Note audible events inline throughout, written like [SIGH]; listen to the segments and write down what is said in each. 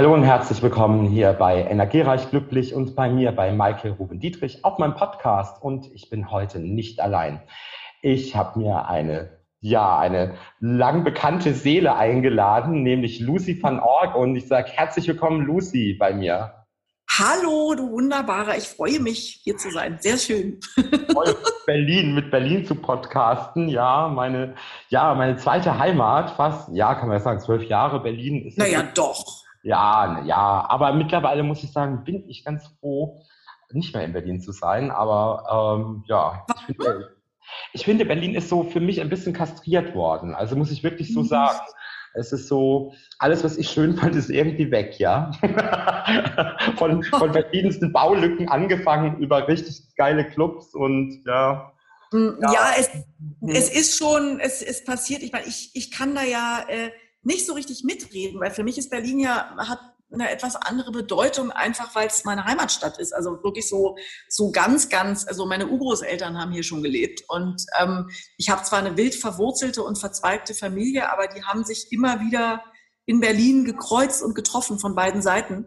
Hallo und herzlich willkommen hier bei Energiereich Glücklich und bei mir bei Michael Ruben Dietrich auf meinem Podcast. Und ich bin heute nicht allein. Ich habe mir eine, ja, eine lang bekannte Seele eingeladen, nämlich Lucy van Org. Und ich sage herzlich willkommen, Lucy, bei mir. Hallo, du Wunderbarer. Ich freue mich, hier zu sein. Sehr schön. [LAUGHS] Berlin, mit Berlin zu podcasten. Ja, meine, ja, meine zweite Heimat, fast, ja, kann man sagen, zwölf Jahre Berlin ist. Naja, doch. Ja, ja, aber mittlerweile muss ich sagen, bin ich ganz froh, nicht mehr in Berlin zu sein. Aber ähm, ja, ich finde, ich finde, Berlin ist so für mich ein bisschen kastriert worden. Also muss ich wirklich so mhm. sagen. Es ist so, alles, was ich schön fand, ist irgendwie weg, ja. [LAUGHS] von, von verschiedensten Baulücken angefangen über richtig geile Clubs und ja. Mm, ja, ja es, mhm. es ist schon, es, es passiert, ich meine, ich, ich kann da ja äh, nicht so richtig mitreden, weil für mich ist Berlin ja, hat eine etwas andere Bedeutung, einfach weil es meine Heimatstadt ist. Also wirklich so, so ganz, ganz, also meine Urgroßeltern haben hier schon gelebt. Und ähm, ich habe zwar eine wild verwurzelte und verzweigte Familie, aber die haben sich immer wieder in Berlin gekreuzt und getroffen von beiden Seiten.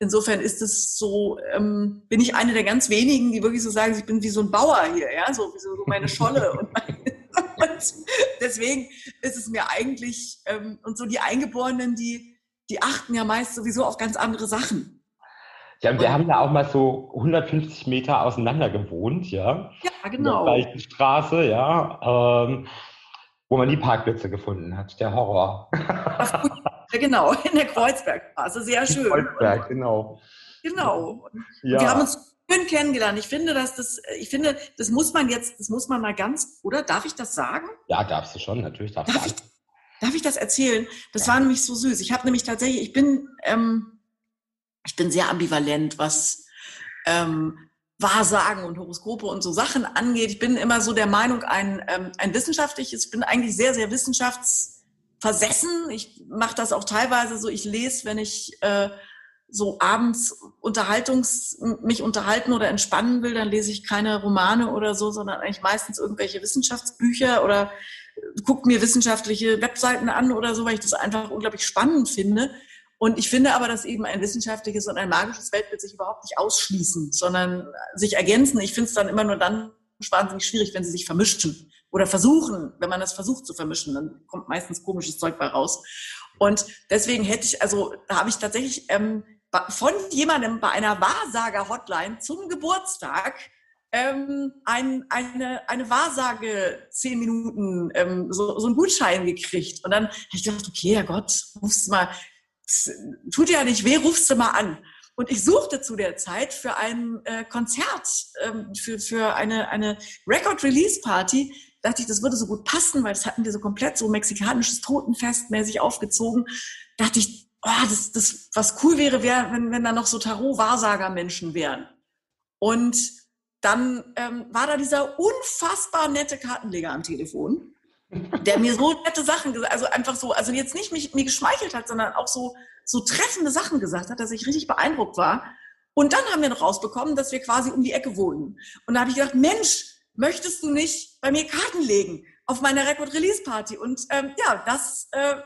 Insofern ist es so, ähm, bin ich eine der ganz wenigen, die wirklich so sagen, ich bin wie so ein Bauer hier, ja, so wie so meine Scholle und meine [LAUGHS] [LAUGHS] und deswegen ist es mir eigentlich, ähm, und so die Eingeborenen, die, die achten ja meist sowieso auf ganz andere Sachen. Ja, und wir haben ja auch mal so 150 Meter auseinander gewohnt, ja. Ja, genau. In der gleichen Straße, ja. Ähm, wo man die Parkplätze gefunden hat. Der Horror. Ach, ja, genau, in der Kreuzbergstraße. Sehr schön. Kreuzberg, genau. Genau. Ja. Wir haben uns schön kennengelernt. Ich finde, dass das, ich finde, das muss man jetzt, das muss man mal ganz, oder? Darf ich das sagen? Ja, darfst du schon, natürlich darfst darf du. Ich, darf ich das erzählen? Das ja. war nämlich so süß. Ich habe nämlich tatsächlich, ich bin, ähm, ich bin sehr ambivalent, was ähm, Wahrsagen und Horoskope und so Sachen angeht. Ich bin immer so der Meinung, ein, ähm, ein wissenschaftliches, ich bin eigentlich sehr, sehr wissenschaftsversessen. Ich mache das auch teilweise so, ich lese, wenn ich äh, so abends Unterhaltungs, mich unterhalten oder entspannen will, dann lese ich keine Romane oder so, sondern eigentlich meistens irgendwelche Wissenschaftsbücher oder gucke mir wissenschaftliche Webseiten an oder so, weil ich das einfach unglaublich spannend finde. Und ich finde aber, dass eben ein wissenschaftliches und ein magisches Weltbild sich überhaupt nicht ausschließen, sondern sich ergänzen. Ich finde es dann immer nur dann wahnsinnig schwierig, wenn sie sich vermischen oder versuchen, wenn man das versucht zu vermischen, dann kommt meistens komisches Zeug bei raus. Und deswegen hätte ich, also da habe ich tatsächlich ähm, von jemandem bei einer Wahrsager-Hotline zum Geburtstag ähm, ein, eine, eine Wahrsage, zehn Minuten, ähm, so, so einen Gutschein gekriegt. Und dann habe ich gedacht, okay, Herrgott, rufst du mal, tut ja nicht weh, rufst du mal an. Und ich suchte zu der Zeit für ein äh, Konzert, ähm, für, für eine, eine Record-Release-Party, dachte ich, das würde so gut passen, weil das hatten wir so komplett so mexikanisches Totenfest mäßig aufgezogen. Dachte ich, oh, das, das, was cool wäre, wäre, wenn, wenn da noch so Tarot-Wahrsager-Menschen wären. Und dann ähm, war da dieser unfassbar nette Kartenleger am Telefon, der mir so nette Sachen gesagt also einfach so, also jetzt nicht mich, mir geschmeichelt hat, sondern auch so, so treffende Sachen gesagt hat, dass ich richtig beeindruckt war. Und dann haben wir noch rausbekommen, dass wir quasi um die Ecke wohnen. Und da habe ich gedacht, Mensch, möchtest du nicht bei mir Karten legen auf meiner Record-Release-Party? Und ähm, ja, das äh,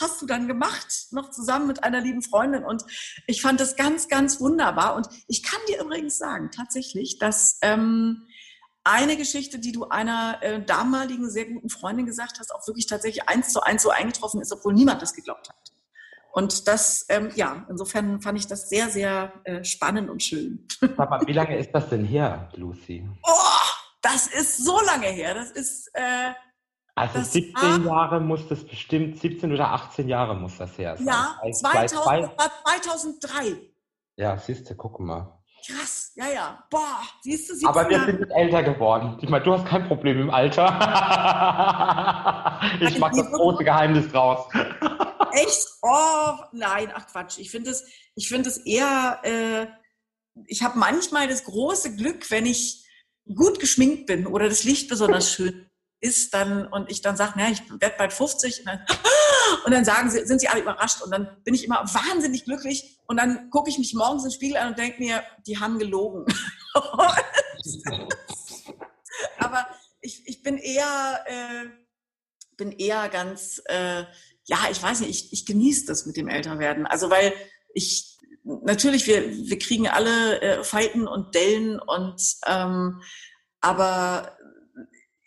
hast du dann gemacht, noch zusammen mit einer lieben Freundin. Und ich fand das ganz, ganz wunderbar. Und ich kann dir übrigens sagen, tatsächlich, dass ähm, eine Geschichte, die du einer äh, damaligen sehr guten Freundin gesagt hast, auch wirklich tatsächlich eins zu eins so eingetroffen ist, obwohl niemand das geglaubt hat. Und das, ähm, ja, insofern fand ich das sehr, sehr äh, spannend und schön. [LAUGHS] Aber wie lange ist das denn her, Lucy? Oh, das ist so lange her. Das ist äh, also das 17 Jahre muss das bestimmt, 17 oder 18 Jahre muss das her sein. Ja, 2000, war 2003. Ja, siehst du, guck mal. Krass, ja, ja. Boah, siehst du, Aber wir sind älter geworden. Ich meine, du hast kein Problem im Alter. [LAUGHS] ich mache das große Geheimnis draus. Echt? Oh, nein, ach Quatsch. Ich finde es find eher, äh, ich habe manchmal das große Glück, wenn ich gut geschminkt bin oder das Licht besonders [LAUGHS] schön ist dann und ich dann sage, na, ich werde bald 50 und dann, [LAUGHS] und dann sagen sie, sind sie alle überrascht und dann bin ich immer wahnsinnig glücklich und dann gucke ich mich morgens im Spiegel an und denke mir, die haben gelogen. [LAUGHS] Aber ich, ich bin eher, äh, bin eher ganz, äh, ja, ich weiß nicht, ich, ich genieße das mit dem Älterwerden. Also weil ich, natürlich, wir, wir kriegen alle äh, Falten und Dellen und, ähm, aber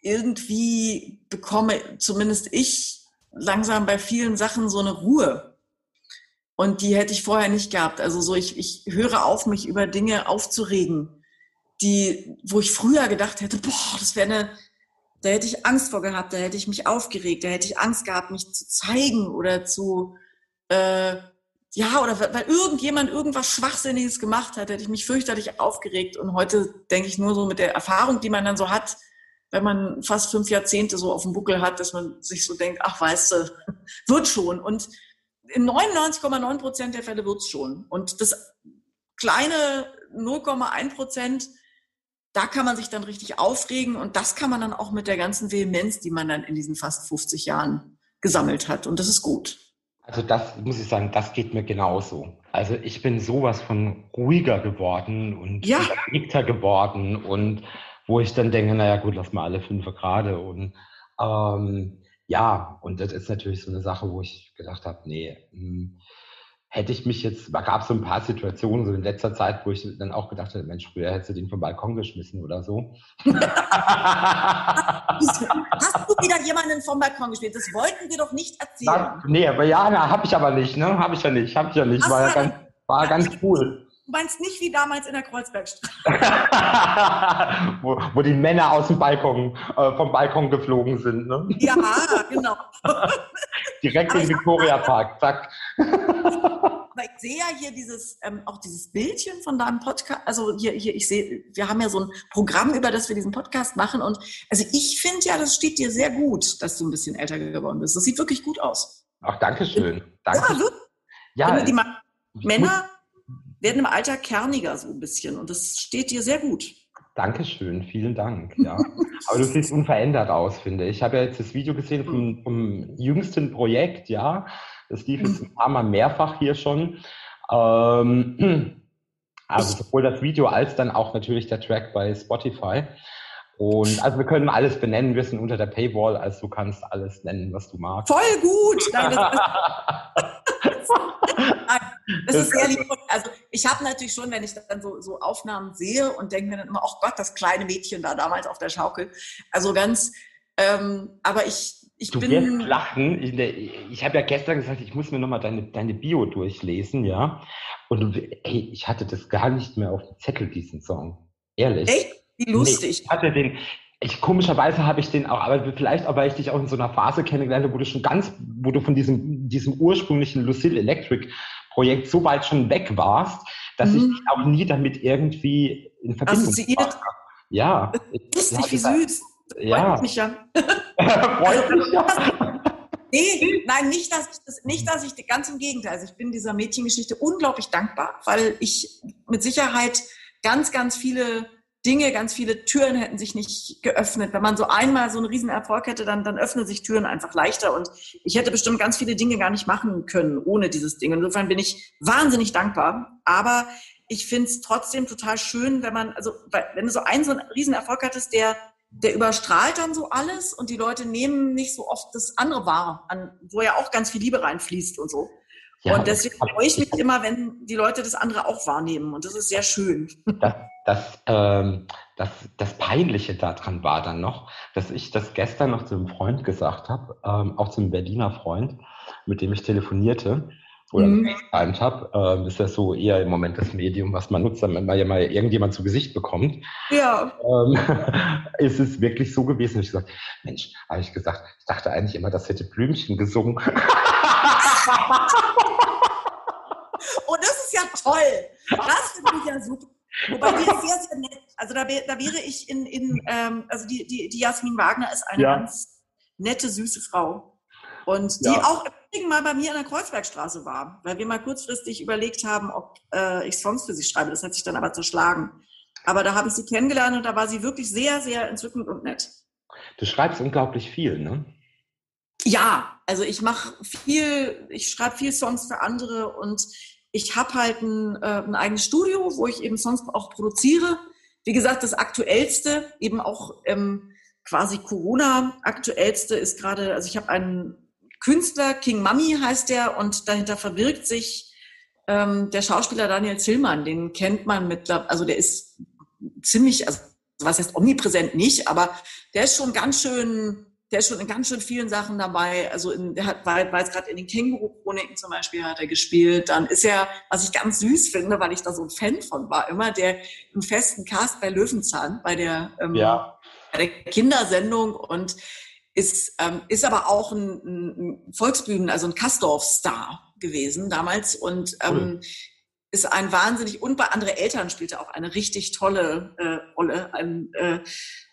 irgendwie bekomme zumindest ich langsam bei vielen Sachen so eine Ruhe. Und die hätte ich vorher nicht gehabt. Also so, ich, ich höre auf, mich über Dinge aufzuregen, die, wo ich früher gedacht hätte, boah, das wäre eine, da hätte ich Angst vor gehabt, da hätte ich mich aufgeregt, da hätte ich Angst gehabt, mich zu zeigen oder zu, äh, ja, oder weil irgendjemand irgendwas Schwachsinniges gemacht hat, hätte ich mich fürchterlich aufgeregt. Und heute denke ich nur so mit der Erfahrung, die man dann so hat, wenn man fast fünf Jahrzehnte so auf dem Buckel hat, dass man sich so denkt, ach, weißt du, [LAUGHS] wird schon. Und in 99,9 Prozent der Fälle wird's schon. Und das kleine 0,1 Prozent, da kann man sich dann richtig aufregen und das kann man dann auch mit der ganzen Vehemenz, die man dann in diesen fast 50 Jahren gesammelt hat. Und das ist gut. Also das muss ich sagen, das geht mir genauso. Also ich bin sowas von ruhiger geworden und ja. geworden und wo ich dann denke, naja gut, lass mal alle fünf gerade. Und ähm, ja, und das ist natürlich so eine Sache, wo ich gedacht habe, nee, mh, hm, hätte ich mich jetzt, da gab es so ein paar Situationen so in letzter Zeit, wo ich dann auch gedacht habe, Mensch, früher hättest du den vom Balkon geschmissen oder so. [LAUGHS] Hast du wieder jemanden vom Balkon gespielt? Das wollten wir doch nicht erzählen. Na, nee, aber ja, habe ich aber nicht, ne? Habe ich ja nicht, habe ich ja nicht. War ja ganz, war [LAUGHS] ganz cool. Du meinst nicht wie damals in der Kreuzbergstraße. [LAUGHS] wo, wo, die Männer aus dem Balkon, äh, vom Balkon geflogen sind, ne? Ja, genau. [LAUGHS] Direkt in Victoria Park, zack. [LAUGHS] Aber ich sehe ja hier dieses, ähm, auch dieses Bildchen von deinem Podcast. Also hier, hier, ich sehe, wir haben ja so ein Programm, über das wir diesen Podcast machen. Und also ich finde ja, das steht dir sehr gut, dass du ein bisschen älter geworden bist. Das sieht wirklich gut aus. Ach, danke schön. Danke. Ja, wirklich. Ja, die Männer werden im Alter kerniger so ein bisschen und das steht dir sehr gut. Dankeschön, vielen Dank. [LAUGHS] Ja. Aber du siehst unverändert aus, finde ich. Ich habe ja jetzt das Video gesehen vom, vom jüngsten Projekt, ja. Das lief jetzt ein paar Mal mehrfach hier schon. Ähm, [CLEARS THROAT] also sowohl das Video als dann auch natürlich der Track bei Spotify. Und also wir können alles benennen, wir sind unter der Paywall, also du kannst alles nennen, was du magst. Voll gut! Nein, das ist [LAUGHS] [LAUGHS] sehr lieb. Also ich habe natürlich schon, wenn ich dann so, so Aufnahmen sehe und denke mir dann immer, oh Gott, das kleine Mädchen da damals auf der Schaukel. Also ganz, ähm, aber ich, ich du bin... wirst lachen. Ich, ich habe ja gestern gesagt, ich muss mir nochmal deine, deine Bio durchlesen, ja. Und ey, ich hatte das gar nicht mehr auf dem Zettel, diesen Song. Ehrlich. Echt? Wie lustig. Nee, ich hatte den, ich, komischerweise habe ich den auch, aber vielleicht auch, weil ich dich auch in so einer Phase kennengelernt habe, wo du schon ganz, wo du von diesem, diesem ursprünglichen Lucille Electric Projekt so weit schon weg warst, dass mhm. ich dich auch nie damit irgendwie in Verbindung Assoziiert. Ja. [LAUGHS] Lustig, wie süß. Ja. Freut mich ja. [LAUGHS] Freut mich ja. [LAUGHS] Nee, nein, nicht, dass ich das, nicht, dass ich, ganz im Gegenteil. Also ich bin dieser Mädchengeschichte unglaublich dankbar, weil ich mit Sicherheit ganz, ganz viele Dinge, ganz viele Türen hätten sich nicht geöffnet. Wenn man so einmal so einen riesen Erfolg hätte, dann, dann öffnen sich Türen einfach leichter. Und ich hätte bestimmt ganz viele Dinge gar nicht machen können ohne dieses Ding. Insofern bin ich wahnsinnig dankbar. Aber ich finde es trotzdem total schön, wenn man, also wenn du so einen so einen riesen Erfolg hattest, der, der überstrahlt dann so alles und die Leute nehmen nicht so oft das andere wahr, an, wo ja auch ganz viel Liebe reinfließt und so. Ja, und deswegen freue ich mich immer, wenn die Leute das andere auch wahrnehmen. Und das ist sehr schön. Das, das, ähm, das, das Peinliche daran war dann noch, dass ich das gestern noch zu einem Freund gesagt habe, ähm, auch zu einem Berliner Freund, mit dem ich telefonierte oder mhm. gefacetimed habe. Ähm, ist ja so eher im Moment das Medium, was man nutzt, wenn man ja mal irgendjemand zu Gesicht bekommt. Ja. Ähm, [LAUGHS] ist es wirklich so gewesen? Ich gesagt, Mensch, habe ich gesagt, ich dachte eigentlich immer, das hätte Blümchen gesungen. [LAUGHS] Oh, das ist ja toll. Das finde ich ja super. Wobei die ist [LAUGHS] sehr, sehr nett. Also da, da wäre ich in, in ähm, also die, die, die Jasmin Wagner ist eine ja. ganz nette, süße Frau. Und die ja. auch mal bei mir in der Kreuzbergstraße war, weil wir mal kurzfristig überlegt haben, ob äh, ich Songs für sie schreibe. Das hat sich dann aber zerschlagen. Aber da habe ich sie kennengelernt und da war sie wirklich sehr, sehr entzückend und nett. Du schreibst unglaublich viel, ne? Ja, also ich mache viel, ich schreibe viel Songs für andere und ich habe halt ein, äh, ein eigenes Studio, wo ich eben Songs auch produziere. Wie gesagt, das aktuellste, eben auch ähm, quasi Corona-aktuellste ist gerade, also ich habe einen Künstler, King Mummy heißt der, und dahinter verbirgt sich ähm, der Schauspieler Daniel Zillmann, den kennt man mit, also der ist ziemlich, also was heißt omnipräsent nicht, aber der ist schon ganz schön, der ist schon in ganz schön vielen Sachen dabei. Also in, der hat, war, war jetzt gerade in den Känguru-Chroniken zum Beispiel hat er gespielt. Dann ist er, was ich ganz süß finde, weil ich da so ein Fan von war, immer der im festen Cast bei Löwenzahn, bei der, ähm, ja. bei der Kindersendung und ist, ähm, ist aber auch ein, ein Volksbühnen, also ein Kastorf-Star gewesen damals und ähm, cool. ist ein wahnsinnig und bei andere Eltern spielte auch eine richtig tolle äh, Rolle ein, äh,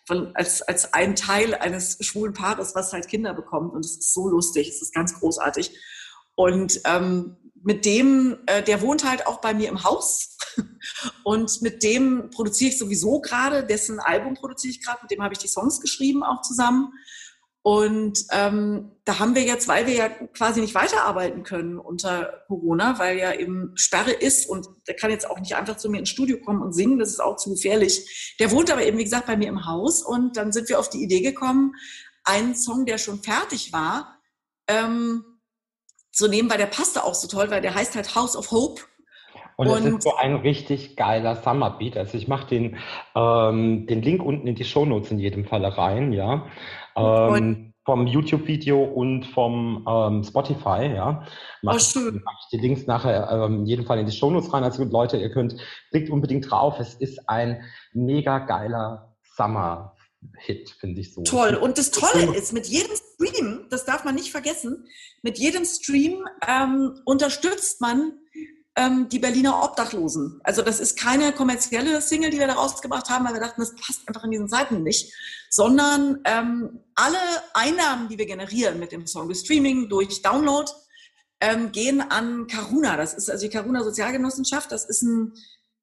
von, als, als ein Teil eines schwulen Paares, was halt Kinder bekommt. Und es ist so lustig, es ist ganz großartig. Und ähm, mit dem, äh, der wohnt halt auch bei mir im Haus. [LAUGHS] Und mit dem produziere ich sowieso gerade, dessen Album produziere ich gerade, mit dem habe ich die Songs geschrieben auch zusammen und ähm, da haben wir jetzt, weil wir ja quasi nicht weiterarbeiten können unter Corona, weil ja eben Sperre ist und der kann jetzt auch nicht einfach zu mir ins Studio kommen und singen, das ist auch zu gefährlich. Der wohnt aber eben, wie gesagt, bei mir im Haus und dann sind wir auf die Idee gekommen, einen Song, der schon fertig war, ähm, zu nehmen, weil der passte auch so toll, weil der heißt halt House of Hope. Und es ist so ein richtig geiler Summerbeat. Also ich mache den, ähm, den Link unten in die Shownotes in jedem Falle rein, ja. Ähm, vom YouTube-Video und vom ähm, Spotify, ja. Mach, oh, schön. Mach ich die Links nachher ähm, in jedem Fall in die Shownotes rein. Also Leute, ihr könnt, klickt unbedingt drauf. Es ist ein mega geiler Summer Hit, finde ich so. Toll. Und das Tolle ist, mit jedem Stream, das darf man nicht vergessen, mit jedem Stream ähm, unterstützt man ähm, die Berliner Obdachlosen. Also das ist keine kommerzielle Single, die wir da rausgebracht haben, weil wir dachten, das passt einfach in diesen Zeiten nicht, sondern ähm, alle Einnahmen, die wir generieren mit dem Song, Streaming, durch Download, ähm, gehen an Karuna. Das ist also die Karuna Sozialgenossenschaft. Das ist ein,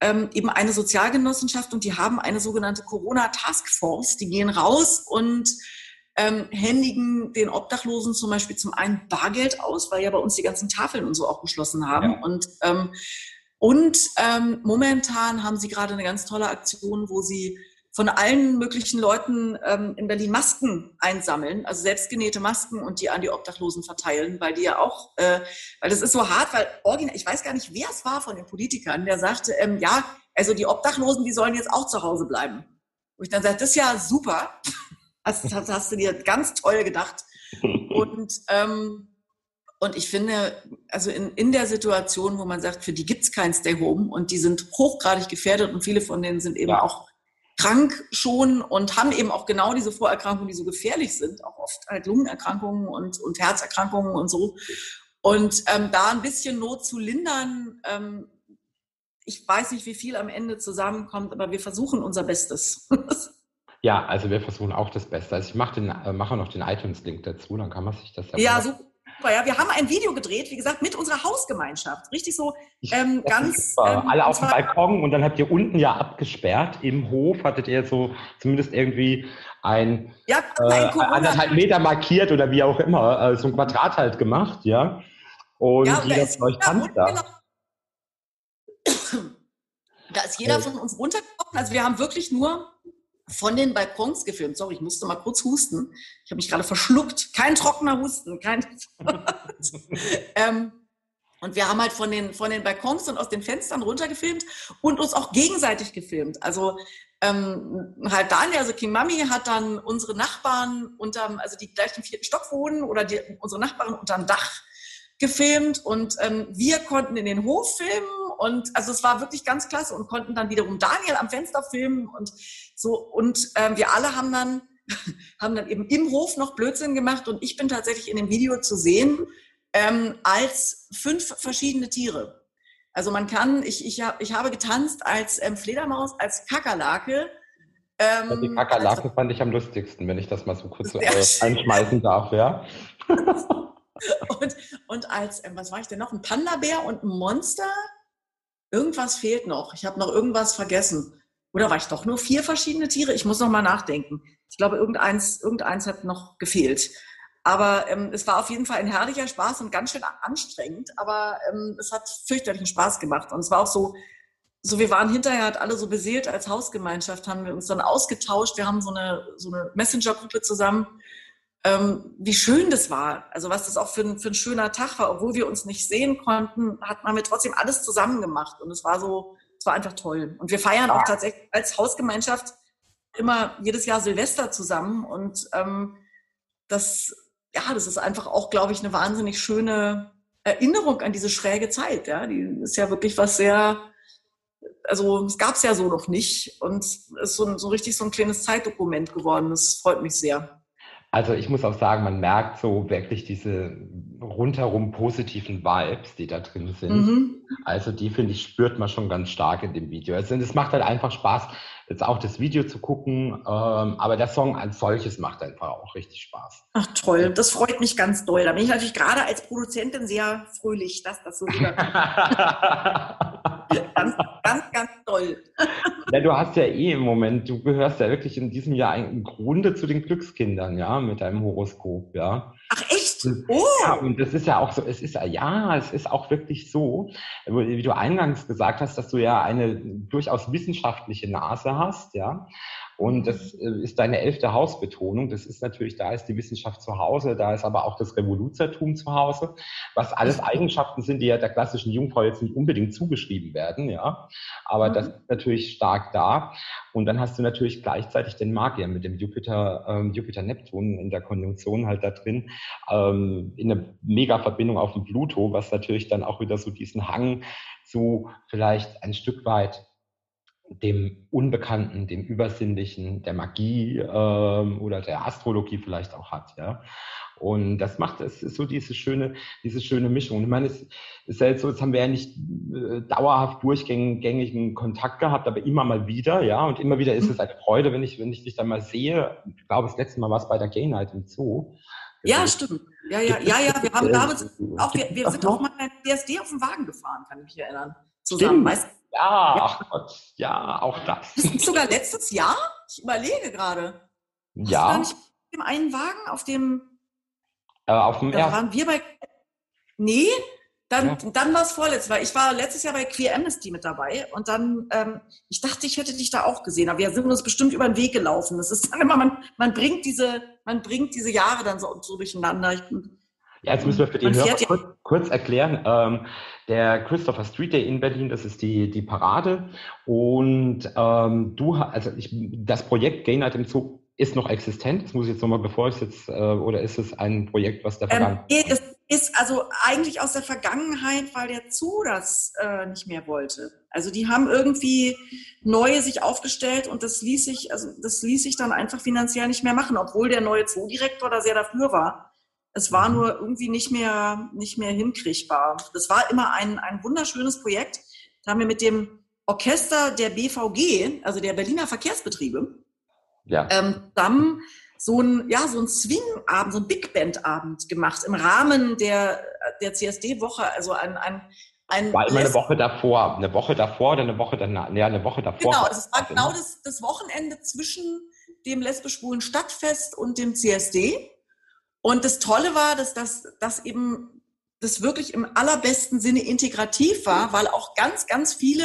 ähm, eben eine Sozialgenossenschaft und die haben eine sogenannte Corona Task Force. Die gehen raus und ähm, händigen den Obdachlosen zum Beispiel zum einen Bargeld aus, weil ja bei uns die ganzen Tafeln und so auch geschlossen haben. Ja. Und, ähm, und ähm, momentan haben sie gerade eine ganz tolle Aktion, wo sie von allen möglichen Leuten ähm, in Berlin Masken einsammeln, also selbstgenähte Masken und die an die Obdachlosen verteilen, weil die ja auch, äh, weil das ist so hart, weil original, ich weiß gar nicht, wer es war von den Politikern, der sagte, ähm, ja, also die Obdachlosen, die sollen jetzt auch zu Hause bleiben. Wo ich dann sage, das ist ja super. Das, das hast du dir ganz toll gedacht. Und, ähm, und ich finde, also in, in der Situation, wo man sagt, für die gibt es kein Stay Home und die sind hochgradig gefährdet und viele von denen sind eben ja. auch krank schon und haben eben auch genau diese Vorerkrankungen, die so gefährlich sind, auch oft halt Lungenerkrankungen und, und Herzerkrankungen und so. Und ähm, da ein bisschen Not zu lindern, ähm, ich weiß nicht, wie viel am Ende zusammenkommt, aber wir versuchen unser Bestes. [LAUGHS] Ja, also wir versuchen auch das Beste. Also ich mache äh, mache noch den iTunes-Link dazu, dann kann man sich das ja. Ja, super. Ja, wir haben ein Video gedreht, wie gesagt, mit unserer Hausgemeinschaft. Richtig so ähm, ganz. Ähm, Alle auf dem Balkon und dann habt ihr unten ja abgesperrt. Im Hof hattet ihr so zumindest irgendwie ein, ja, äh, anderthalb Meter markiert oder wie auch immer, äh, so ein Quadrat halt gemacht, ja. Und, ja, jeder von euch tanzt da. Da ist jeder von uns runtergekommen. Also wir haben wirklich nur von den Balkons gefilmt. Sorry, ich musste mal kurz husten. Ich habe mich gerade verschluckt. Kein trockener Husten. Kein [LAUGHS] ähm, und wir haben halt von den, von den Balkons und aus den Fenstern runtergefilmt und uns auch gegenseitig gefilmt. Also ähm, halt Daniel, also King Mami, hat dann unsere Nachbarn unterm, also die gleich im vierten Stock wohnen oder die, unsere Nachbarn unterm Dach gefilmt und ähm, wir konnten in den Hof filmen und also es war wirklich ganz klasse und konnten dann wiederum Daniel am Fenster filmen und so und ähm, wir alle haben dann [LAUGHS] haben dann eben im Hof noch Blödsinn gemacht und ich bin tatsächlich in dem Video zu sehen ähm, als fünf verschiedene Tiere. Also man kann, ich, ich, hab, ich habe getanzt als ähm, Fledermaus, als Kakerlake. Ähm, ja, die Kakerlake also, fand ich am lustigsten, wenn ich das mal so kurz äh, einschmeißen darf, ja. [LAUGHS] und, und als, ähm, was war ich denn noch? Ein Panda-Bär und ein Monster? Irgendwas fehlt noch. Ich habe noch irgendwas vergessen. Oder war ich doch nur vier verschiedene Tiere? Ich muss noch mal nachdenken. Ich glaube, irgendeins, irgendeins hat noch gefehlt. Aber ähm, es war auf jeden Fall ein herrlicher Spaß und ganz schön anstrengend. Aber ähm, es hat fürchterlichen Spaß gemacht. Und es war auch so, so wir waren hinterher halt alle so beseelt als Hausgemeinschaft, haben wir uns dann ausgetauscht. Wir haben so eine, so eine Messenger-Gruppe zusammen ähm, wie schön das war. Also was das auch für ein, für ein schöner Tag war. Obwohl wir uns nicht sehen konnten, hat man mir trotzdem alles zusammen gemacht. Und es war so, es war einfach toll. Und wir feiern auch tatsächlich als Hausgemeinschaft immer jedes Jahr Silvester zusammen. Und ähm, das, ja, das ist einfach auch, glaube ich, eine wahnsinnig schöne Erinnerung an diese schräge Zeit. Ja, die ist ja wirklich was sehr, also es gab es ja so noch nicht und es ist so, so richtig so ein kleines Zeitdokument geworden. Das freut mich sehr. Also ich muss auch sagen, man merkt so wirklich diese rundherum positiven Vibes, die da drin sind. Mhm. Also die, finde ich, spürt man schon ganz stark in dem Video. Also es macht halt einfach Spaß, jetzt auch das Video zu gucken. Ähm, aber der Song als solches macht einfach auch richtig Spaß. Ach toll, das freut mich ganz doll. Da bin ich natürlich gerade als Produzentin sehr fröhlich, dass das so [LAUGHS] wieder ganz, ganz, ganz toll. [LAUGHS] ja, du hast ja eh im Moment, du gehörst ja wirklich in diesem Jahr im Grunde zu den Glückskindern, ja, mit deinem Horoskop, ja. Ach echt? Oh. Ja, und das ist ja auch so, es ist ja, es ist auch wirklich so, wie du eingangs gesagt hast, dass du ja eine durchaus wissenschaftliche Nase hast, ja. Und das äh, ist deine elfte Hausbetonung. Das ist natürlich, da ist die Wissenschaft zu Hause, da ist aber auch das Revoluzertum zu Hause, was alles Eigenschaften sind, die ja der klassischen Jungfrau jetzt nicht unbedingt zugeschrieben werden, ja. Aber mhm. das ist natürlich stark da. Und dann hast du natürlich gleichzeitig den Magier mit dem Jupiter, ähm, Jupiter-Neptun in der Konjunktion halt da drin, ähm, in eine Mega-Verbindung auf den Pluto, was natürlich dann auch wieder so diesen Hang zu vielleicht ein Stück weit dem Unbekannten, dem Übersinnlichen, der Magie ähm, oder der Astrologie vielleicht auch hat, ja. Und das macht, es so diese schöne, diese schöne Mischung. ich meine, es ist ja jetzt so, jetzt haben wir ja nicht äh, dauerhaft durchgängigen Kontakt gehabt, aber immer mal wieder, ja. Und immer wieder ist es eine Freude, wenn ich, wenn ich dich dann mal sehe. Ich glaube, das letzte Mal war es bei der Gay Night im Zoo. Ja, stimmt. Ja, ja, ja, ja. Wir haben damals [LAUGHS] auch, wir, wir sind auch mal ein DSD auf dem Wagen gefahren, kann ich mich erinnern. Zusammen. Weißt, ja, ach Gott, ja, auch das. Das ist sogar letztes Jahr? Ich überlege gerade. Ja. War nicht auf dem einen Wagen, auf dem. Äh, auf dem da ersten. waren wir bei. Nee, dann, ja. dann war es vorletztes, weil ich war letztes Jahr bei Queer Amnesty mit dabei und dann, ähm, ich dachte, ich hätte dich da auch gesehen, aber wir sind uns bestimmt über den Weg gelaufen. Das ist dann immer, man, man bringt diese, man bringt diese Jahre dann so, so durcheinander. Ich, ja, jetzt müssen wir für die Hörer kurz, kurz, erklären. Ähm, der Christopher Street Day in Berlin, das ist die, die Parade. Und ähm, du, also ich, das Projekt Gay Night im Zug ist noch existent. Das muss ich jetzt nochmal, bevor ich jetzt, äh, oder ist es ein Projekt, was der Vergangenheit? Ähm, das ist also eigentlich aus der Vergangenheit, weil der Zoo das äh, nicht mehr wollte. Also die haben irgendwie neue sich aufgestellt und das ließ sich, also das ließ sich dann einfach finanziell nicht mehr machen, obwohl der neue Zoodirektor da sehr dafür war. Es war mhm. nur irgendwie nicht mehr, nicht mehr hinkriegbar. Das war immer ein, ein wunderschönes Projekt. Da haben wir mit dem Orchester der BVG, also der Berliner Verkehrsbetriebe, ja. ähm, zusammen so ein, ja, so ein Swing-Abend, so ein Big Band-Abend gemacht im Rahmen der, der CSD-Woche, also ein, ein, ein war immer eine Woche davor, eine Woche davor oder eine Woche danach, ja, eine Woche davor. Genau, es war genau das, das Wochenende zwischen dem lesbisch-schwulen Stadtfest und dem CSD. Und das Tolle war, dass das, dass eben das wirklich im allerbesten Sinne integrativ war, weil auch ganz, ganz viele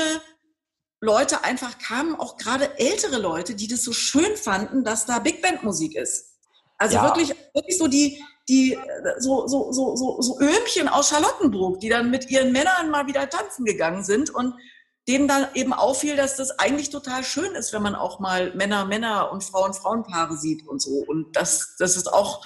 Leute einfach kamen, auch gerade ältere Leute, die das so schön fanden, dass da Big Band Musik ist. Also ja. wirklich, wirklich so die, die, so, so, so, so, so Öhmchen aus Charlottenburg, die dann mit ihren Männern mal wieder tanzen gegangen sind und denen dann eben auffiel, dass das eigentlich total schön ist, wenn man auch mal Männer, Männer und Frauen, Frauenpaare sieht und so. Und das, das ist auch,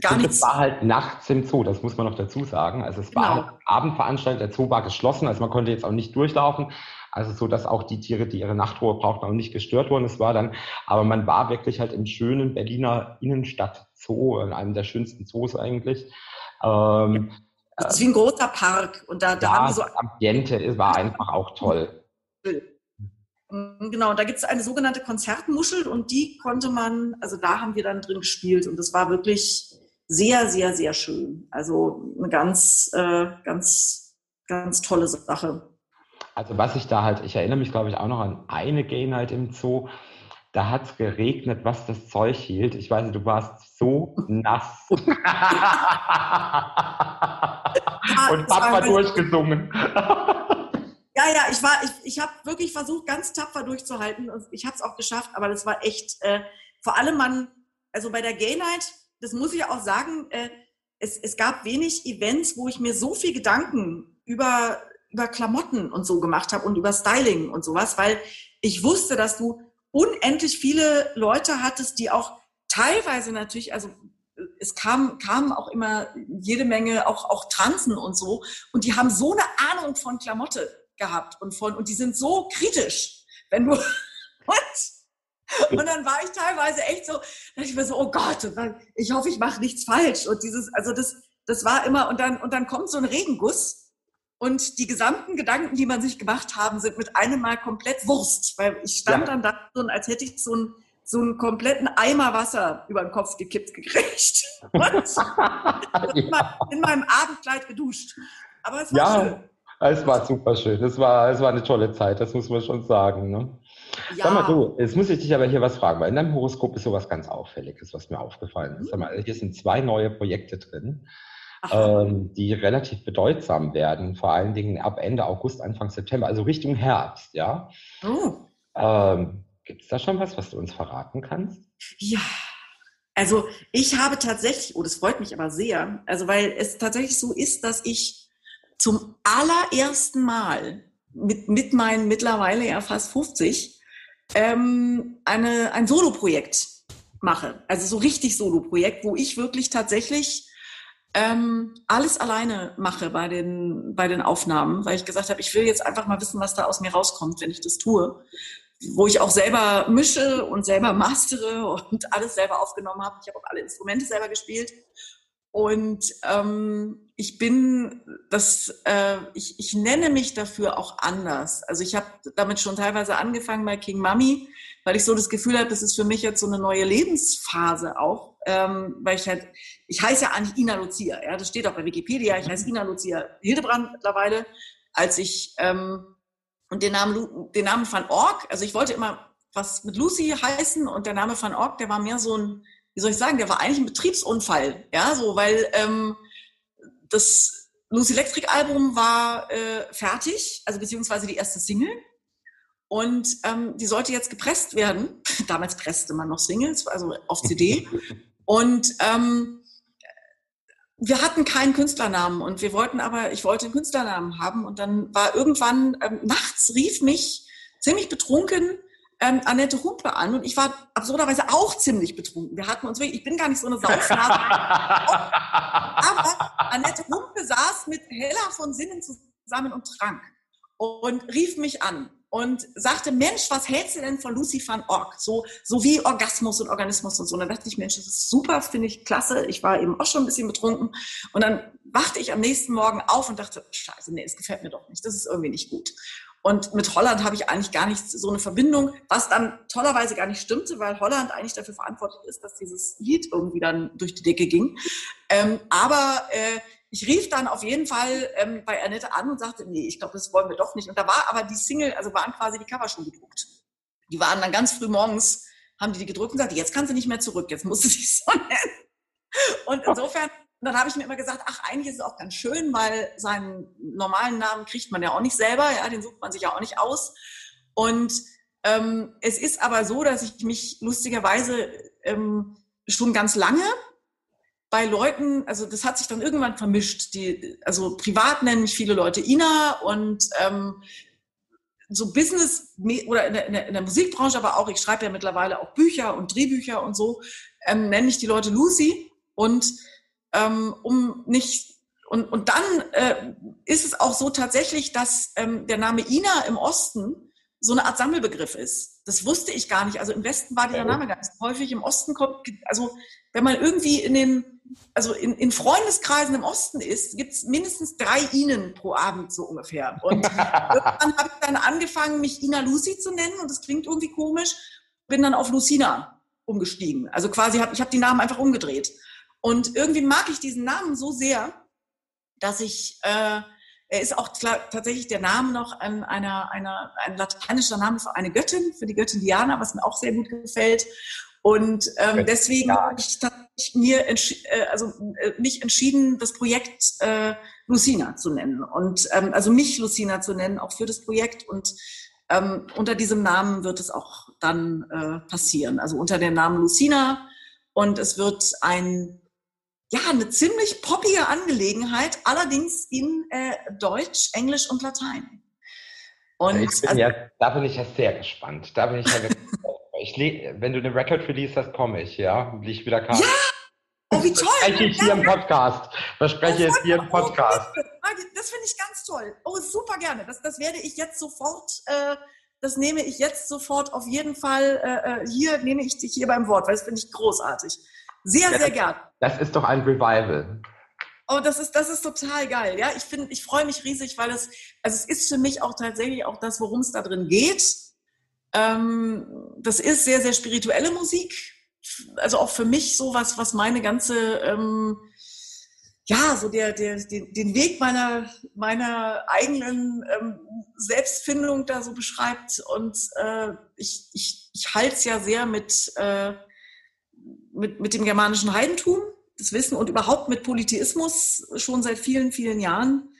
gar nichts. Es war halt nachts im Zoo, das muss man noch dazu sagen. Also es genau. war halt Abendveranstaltung, der Zoo war geschlossen, also man konnte jetzt auch nicht durchlaufen. Also so, dass auch die Tiere, die ihre Nachtruhe brauchten, auch nicht gestört wurden. Es war dann, aber man war wirklich halt im schönen Berliner Innenstadt Zoo, in einem der schönsten Zoos eigentlich. Ähm, das ist wie ein großer Park und da, da ja, haben wir so. Das Ambiente war einfach auch toll. Genau, da gibt es eine sogenannte Konzertmuschel und die konnte man, also da haben wir dann drin gespielt und das war wirklich sehr, sehr, sehr schön. Also eine ganz, äh, ganz, ganz tolle Sache. Also was ich da halt, ich erinnere mich, glaube ich, auch noch an eine Gay Night im Zoo. Da hat es geregnet, was das Zeug hielt. Ich weiß nicht, du warst so nass. [LAUGHS] [LAUGHS] und tapfer durchgesungen. [LAUGHS] Ja, ja, ich war, ich, ich habe wirklich versucht, ganz tapfer durchzuhalten und ich habe es auch geschafft, aber das war echt, äh, vor allem man, also bei der Gay Night, das muss ich auch sagen, äh, es, es gab wenig Events, wo ich mir so viel Gedanken über, über Klamotten und so gemacht habe und über Styling und sowas, weil ich wusste, dass du unendlich viele Leute hattest, die auch teilweise natürlich, also es kam, kamen auch immer jede Menge auch, auch Tanzen und so. Und die haben so eine Ahnung von Klamotte gehabt und von, und die sind so kritisch, wenn du, [LAUGHS] und, [LAUGHS] und dann war ich teilweise echt so, da ich mir so, oh Gott, ich hoffe, ich mache nichts falsch. Und dieses, also das, das war immer, und dann, und dann kommt so ein Regenguss und die gesamten Gedanken, die man sich gemacht haben, sind mit einem Mal komplett Wurst. Weil ich stand ja. dann da so, als hätte ich so ein, so einen kompletten Eimer Wasser über den Kopf gekippt gekriegt. [LAUGHS] Und [LAUGHS] ja. in meinem Abendkleid geduscht. Aber es war ja, schön. Es war super schön. Es war, es war eine tolle Zeit, das muss man schon sagen. Ne? Ja. Sag mal du, jetzt muss ich dich aber hier was fragen, weil in deinem Horoskop ist sowas ganz Auffälliges, was mir aufgefallen ist. Sag mal, hier sind zwei neue Projekte drin, ähm, die relativ bedeutsam werden, vor allen Dingen ab Ende August, Anfang September, also Richtung Herbst, ja. Oh. Ähm, Gibt es da schon was, was du uns verraten kannst? Ja, also ich habe tatsächlich, oh, das freut mich aber sehr, also weil es tatsächlich so ist, dass ich zum allerersten Mal mit, mit meinen mittlerweile ja fast 50 ähm, eine, ein Solo-Projekt mache. Also so richtig Solo-Projekt, wo ich wirklich tatsächlich ähm, alles alleine mache bei den, bei den Aufnahmen, weil ich gesagt habe, ich will jetzt einfach mal wissen, was da aus mir rauskommt, wenn ich das tue wo ich auch selber mische und selber mastere und [LAUGHS] alles selber aufgenommen habe. Ich habe auch alle Instrumente selber gespielt. Und ähm, ich bin, das, äh, ich, ich nenne mich dafür auch anders. Also ich habe damit schon teilweise angefangen bei King Mummy, weil ich so das Gefühl habe, das ist für mich jetzt so eine neue Lebensphase auch, ähm, weil ich halt, ich heiße ja eigentlich Ina Lucia, ja, das steht auch bei Wikipedia, ich heiße Ina Lucia Hildebrand mittlerweile. Als ich ähm, und den Namen, den Namen Van Org, also ich wollte immer was mit Lucy heißen und der Name Van Org, der war mehr so ein, wie soll ich sagen, der war eigentlich ein Betriebsunfall, ja, so, weil ähm, das Lucy Electric Album war äh, fertig, also beziehungsweise die erste Single und ähm, die sollte jetzt gepresst werden. [LAUGHS] Damals presste man noch Singles, also auf CD [LAUGHS] und ähm, wir hatten keinen Künstlernamen und wir wollten aber, ich wollte einen Künstlernamen haben und dann war irgendwann, ähm, nachts rief mich ziemlich betrunken ähm, Annette Humpe an und ich war absurderweise auch ziemlich betrunken. Wir hatten uns wirklich, ich bin gar nicht so eine Saufnase. aber Annette Humpe saß mit Hella von Sinnen zusammen und trank und rief mich an und sagte, Mensch, was hältst du denn von Lucy van Org? So, so wie Orgasmus und Organismus und so. Und dann dachte ich, Mensch, das ist super, finde ich klasse. Ich war eben auch schon ein bisschen betrunken. Und dann wachte ich am nächsten Morgen auf und dachte, scheiße, nee, es gefällt mir doch nicht. Das ist irgendwie nicht gut. Und mit Holland habe ich eigentlich gar nicht so eine Verbindung, was dann tollerweise gar nicht stimmte, weil Holland eigentlich dafür verantwortlich ist, dass dieses Lied irgendwie dann durch die Decke ging. Ähm, aber äh, ich rief dann auf jeden Fall ähm, bei Annette an und sagte, nee, ich glaube, das wollen wir doch nicht. Und da war aber die Single, also waren quasi die Cover schon gedruckt. Die waren dann ganz früh morgens, haben die die gedrückt und sagte, jetzt kannst du nicht mehr zurück, jetzt musst du dich so nennen. Und insofern, dann habe ich mir immer gesagt, ach, eigentlich ist es auch ganz schön, weil seinen normalen Namen kriegt man ja auch nicht selber, ja, den sucht man sich ja auch nicht aus. Und ähm, es ist aber so, dass ich mich lustigerweise ähm, schon ganz lange bei Leuten, also das hat sich dann irgendwann vermischt. Die, also privat nennen mich viele Leute Ina und ähm, so Business oder in der, in, der, in der, Musikbranche, aber auch, ich schreibe ja mittlerweile auch Bücher und Drehbücher und so, ähm, nenne ich die Leute Lucy und ähm, um nicht und, und dann äh, ist es auch so tatsächlich, dass ähm, der Name Ina im Osten so eine Art Sammelbegriff ist. Das wusste ich gar nicht. Also im Westen war dieser Name ganz häufig. Im Osten kommt, also wenn man irgendwie in den also in, in Freundeskreisen im Osten ist, gibt es mindestens drei Inen pro Abend so ungefähr. Und [LAUGHS] irgendwann habe ich dann angefangen, mich Ina Lucy zu nennen und das klingt irgendwie komisch, bin dann auf Lucina umgestiegen. Also quasi, hab, ich habe die Namen einfach umgedreht. Und irgendwie mag ich diesen Namen so sehr, dass ich, äh, er ist auch klar, tatsächlich der Name noch ein, einer, einer, ein lateinischer Name für eine Göttin, für die Göttin Diana, was mir auch sehr gut gefällt. Und ähm, deswegen habe ich tatsächlich mir äh, also, äh, mich entschieden, das Projekt äh, Lucina zu nennen. Und ähm, also mich Lucina zu nennen, auch für das Projekt. Und ähm, unter diesem Namen wird es auch dann äh, passieren. Also unter dem Namen Lucina und es wird ein, ja, eine ziemlich poppige Angelegenheit, allerdings in äh, Deutsch, Englisch und Latein. Und ich bin also, ja, da bin ich ja sehr gespannt. Da bin ich ja [LAUGHS] ich wenn du eine Record Release hast, komme ich, ja, will ich wieder Karten. Ja! Oh, wie toll! Verspreche ich hier im Podcast. Verspreche ich hier im Podcast. Das finde ich ganz toll. Oh, super gerne. Das, das werde ich jetzt sofort, äh, das nehme ich jetzt sofort auf jeden Fall, äh, äh hier nehme ich dich hier beim Wort, weil das finde ich großartig. Sehr, ja, sehr gern. Das ist doch ein Revival. Oh, das ist, das ist total geil. Ja, ich finde, ich freue mich riesig, weil es, also es ist für mich auch tatsächlich auch das, worum es da drin geht. Ähm, das ist sehr, sehr spirituelle Musik. Also auch für mich sowas, was meine ganze, ähm, ja, so der, der, den, den Weg meiner, meiner eigenen ähm, Selbstfindung da so beschreibt. Und äh, ich, ich, ich halte es ja sehr mit, äh, mit, mit dem germanischen Heidentum das Wissen und überhaupt mit Polytheismus schon seit vielen, vielen Jahren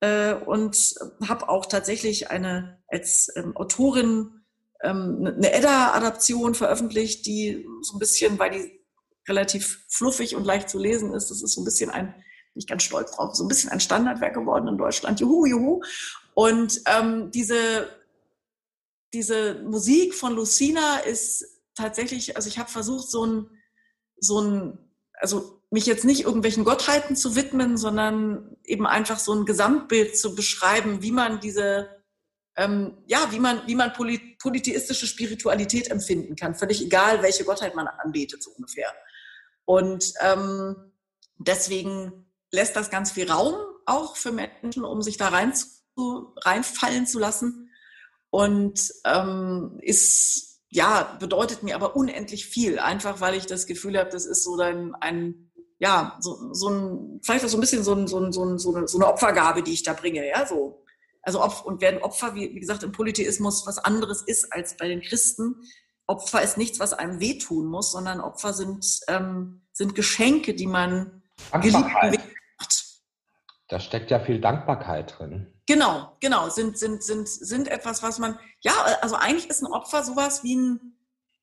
äh, und habe auch tatsächlich eine als ähm, Autorin ähm, eine Edda-Adaption veröffentlicht, die so ein bisschen, weil die relativ fluffig und leicht zu lesen ist, das ist so ein bisschen ein, bin ich ganz stolz drauf, so ein bisschen ein Standardwerk geworden in Deutschland. Juhu, juhu. Und ähm, diese, diese Musik von Lucina ist tatsächlich, also ich habe versucht, so ein, so ein, also mich jetzt nicht irgendwelchen Gottheiten zu widmen, sondern eben einfach so ein Gesamtbild zu beschreiben, wie man diese, ähm, ja, wie man, wie man polytheistische Spiritualität empfinden kann. Völlig egal, welche Gottheit man anbetet, so ungefähr. Und ähm, deswegen lässt das ganz viel Raum auch für Menschen, um sich da rein zu, reinfallen zu lassen. Und ähm, ist, ja, bedeutet mir aber unendlich viel, einfach weil ich das Gefühl habe, das ist so dann ein, ja, so, so ein, vielleicht auch so ein bisschen so, ein, so, ein, so, ein, so, eine, so eine Opfergabe, die ich da bringe, ja, so. Also Opfer, und werden Opfer, wie, wie gesagt, im Polytheismus was anderes ist als bei den Christen. Opfer ist nichts, was einem wehtun muss, sondern Opfer sind, ähm, sind Geschenke, die man macht. Da steckt ja viel Dankbarkeit drin. Genau, genau, sind, sind, sind, sind etwas, was man, ja, also eigentlich ist ein Opfer sowas wie ein,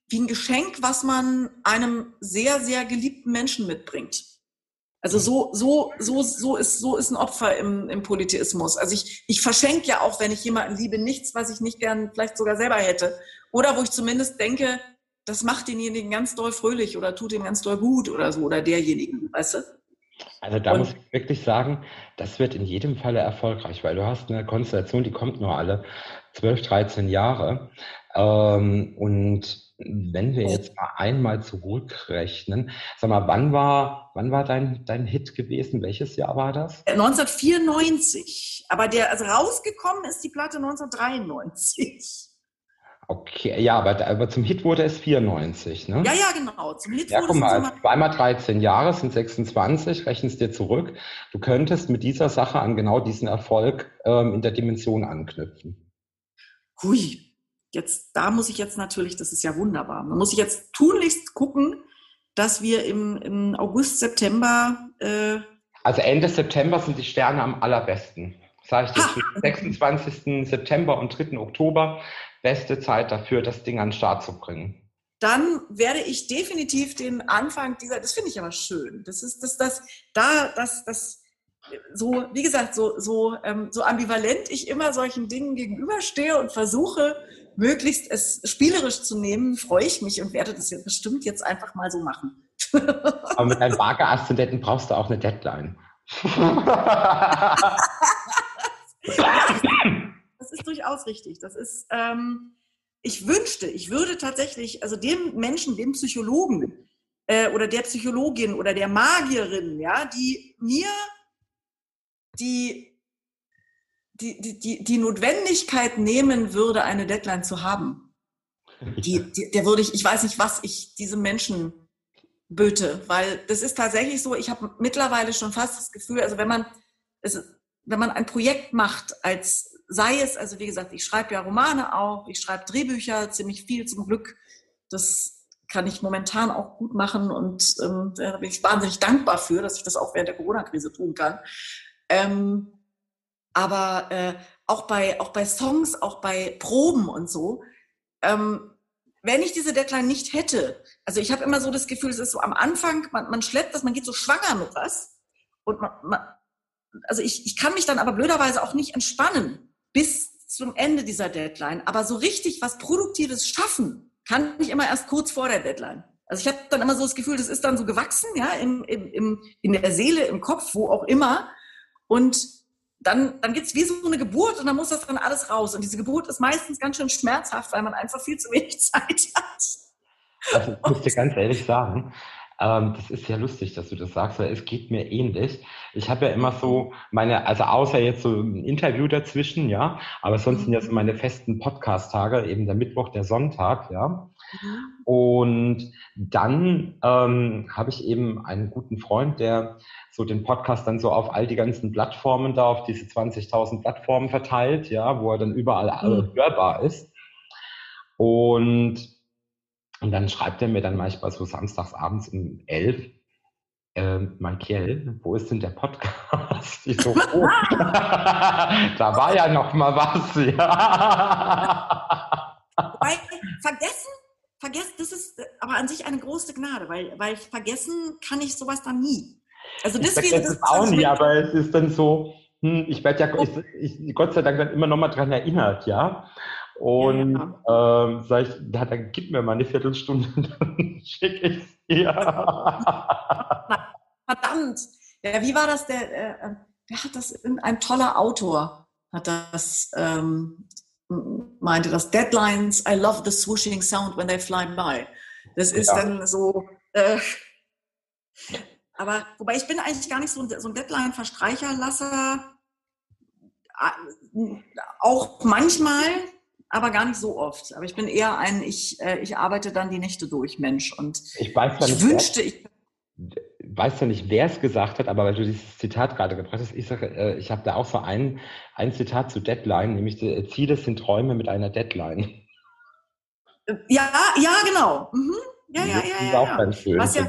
wie ein Geschenk, was man einem sehr, sehr geliebten Menschen mitbringt. Also so, so, so, so ist, so ist ein Opfer im, im Polytheismus. Also ich, ich verschenke ja auch, wenn ich jemanden liebe, nichts, was ich nicht gern vielleicht sogar selber hätte. Oder wo ich zumindest denke, das macht denjenigen ganz doll fröhlich oder tut ihm ganz doll gut oder so, oder derjenigen, weißt du? Also da und, muss ich wirklich sagen, das wird in jedem Falle erfolgreich, weil du hast eine Konstellation, die kommt nur alle 12, 13 Jahre. Ähm, und wenn wir jetzt mal einmal zurückrechnen, sag mal, wann war, wann war dein, dein Hit gewesen? Welches Jahr war das? 1994. Aber der, also rausgekommen ist die Platte 1993. Okay, ja, aber, aber zum Hit wurde es 94, ne? Ja, ja, genau. Zum Hit ja, wurde guck mal, es zweimal 13 Jahre sind 26, rechnest dir zurück. Du könntest mit dieser Sache an genau diesen Erfolg ähm, in der Dimension anknüpfen. Hui, jetzt, da muss ich jetzt natürlich, das ist ja wunderbar, da muss ich jetzt tunlichst gucken, dass wir im, im August, September. Äh also Ende September sind die Sterne am allerbesten. Sage ich dir, zwischen 26. September und 3. Oktober, beste Zeit dafür, das Ding an den Start zu bringen. Dann werde ich definitiv den Anfang dieser, das finde ich aber schön. Das ist das, das, da, das, das, so, wie gesagt, so, so, ähm, so ambivalent ich immer solchen Dingen gegenüberstehe und versuche, möglichst es spielerisch zu nehmen, freue ich mich und werde das jetzt bestimmt jetzt einfach mal so machen. Aber mit deinen Vage-Aszendenten brauchst du auch eine Deadline. [LAUGHS] durchaus richtig. Das ist, ähm, ich wünschte, ich würde tatsächlich, also dem Menschen, dem Psychologen äh, oder der Psychologin oder der Magierin, ja, die mir die die, die, die Notwendigkeit nehmen würde, eine Deadline zu haben. Die, die, der würde ich, ich weiß nicht, was ich diesem Menschen böte, weil das ist tatsächlich so, ich habe mittlerweile schon fast das Gefühl, also wenn man, es, wenn man ein Projekt macht, als sei es, also wie gesagt, ich schreibe ja Romane auch, ich schreibe Drehbücher, ziemlich viel zum Glück, das kann ich momentan auch gut machen und ähm, da bin ich wahnsinnig dankbar für, dass ich das auch während der Corona-Krise tun kann. Ähm, aber äh, auch, bei, auch bei Songs, auch bei Proben und so, ähm, wenn ich diese Deadline nicht hätte, also ich habe immer so das Gefühl, es ist so am Anfang, man, man schleppt das, man geht so schwanger mit was und man, man, also ich, ich kann mich dann aber blöderweise auch nicht entspannen bis zum Ende dieser Deadline. Aber so richtig was Produktives schaffen, kann ich immer erst kurz vor der Deadline. Also ich habe dann immer so das Gefühl, das ist dann so gewachsen, ja, im, im, im, in der Seele, im Kopf, wo auch immer. Und dann, dann es wie so eine Geburt und dann muss das dann alles raus. Und diese Geburt ist meistens ganz schön schmerzhaft, weil man einfach viel zu wenig [LAUGHS] Zeit hat. Also ich muss dir ganz ehrlich sagen, ähm, das ist ja lustig, dass du das sagst, weil es geht mir ähnlich. Ich habe ja immer so meine, also außer jetzt so ein Interview dazwischen, ja, aber sonst sind ja so meine festen Podcast-Tage, eben der Mittwoch, der Sonntag, ja. Mhm. Und dann ähm, habe ich eben einen guten Freund, der so den Podcast dann so auf all die ganzen Plattformen da, auf diese 20.000 Plattformen verteilt, ja, wo er dann überall mhm. hörbar ist. Und und dann schreibt er mir dann manchmal so samstags abends um elf, äh, Michael, wo ist denn der Podcast? [LAUGHS] Ich so, oh, [LAUGHS] da war ja noch mal was, [LAUGHS] ja. Weil, vergessen, vergessen, das ist aber an sich eine große Gnade, weil, weil vergessen kann ich sowas dann nie. Also das ich wäre das auch nie, aber es ist dann so, hm, ich werde ja, ich, ich, Gott sei Dank dann immer noch mal dran erinnert, ja. Und ja, ähm, sag ich, ja, dann gib mir mal eine Viertelstunde, [LAUGHS] dann schicke ich es dir. [LAUGHS] Verdammt! Ja, wie war das? Der, äh, äh wer hat das? Ein toller Autor hat das, ähm, meinte das. Deadlines, I love the swooshing sound when they fly by. Das ist ja. dann so. Äh, aber wobei ich bin eigentlich gar nicht so ein, so ein Deadline-Verstreicherlasser. Auch manchmal, aber gar nicht so oft. Aber ich bin eher ein, ich, äh, ich arbeite dann die Nächte durch, Mensch. Und ich, weiß ja ich wünschte, ich weiß ja nicht, wer es gesagt hat, aber weil du dieses Zitat gerade gebracht hast, ich sage, äh, ich habe da auch so ein, ein Zitat zu Deadline, nämlich äh, Ziele sind Träume mit einer Deadline. Ja, ja, genau. Mhm. Ja, ja, ja, ja. Auch ja. Ganz schön, was ja,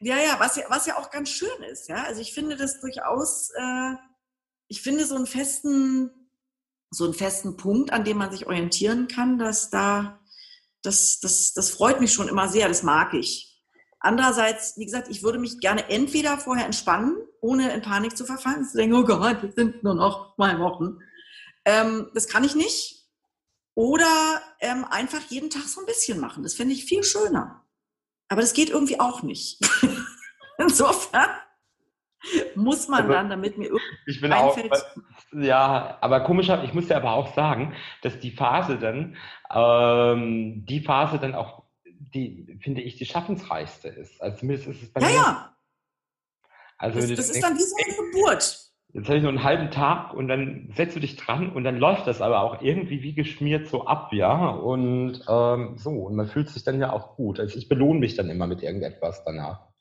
ja, ja, was ja, was ja auch ganz schön ist, ja. Also ich finde das durchaus, äh, ich finde so einen festen, so einen festen Punkt, an dem man sich orientieren kann, dass da, das, das, das freut mich schon immer sehr, das mag ich. Andererseits, wie gesagt, ich würde mich gerne entweder vorher entspannen, ohne in Panik zu verfallen, zu denken, oh Gott, es sind nur noch zwei Wochen. Ähm, das kann ich nicht. Oder ähm, einfach jeden Tag so ein bisschen machen. Das finde ich viel schöner. Aber das geht irgendwie auch nicht. [LAUGHS] Insofern muss man dann, damit mir irgendwie ich bin einfällt. Auch, ja, aber komischer, ich muss ja aber auch sagen, dass die Phase dann, ähm, die Phase dann auch, die, finde ich, die schaffensreichste ist. Also zumindest ist es bei ja, mir. Ja, ja. Also, das, das ist dann wie so eine Geburt. Jetzt habe ich nur einen halben Tag und dann setzt du dich dran und dann läuft das aber auch irgendwie wie geschmiert so ab, ja. Und ähm, so, und man fühlt sich dann ja auch gut. Also ich belohne mich dann immer mit irgendetwas danach.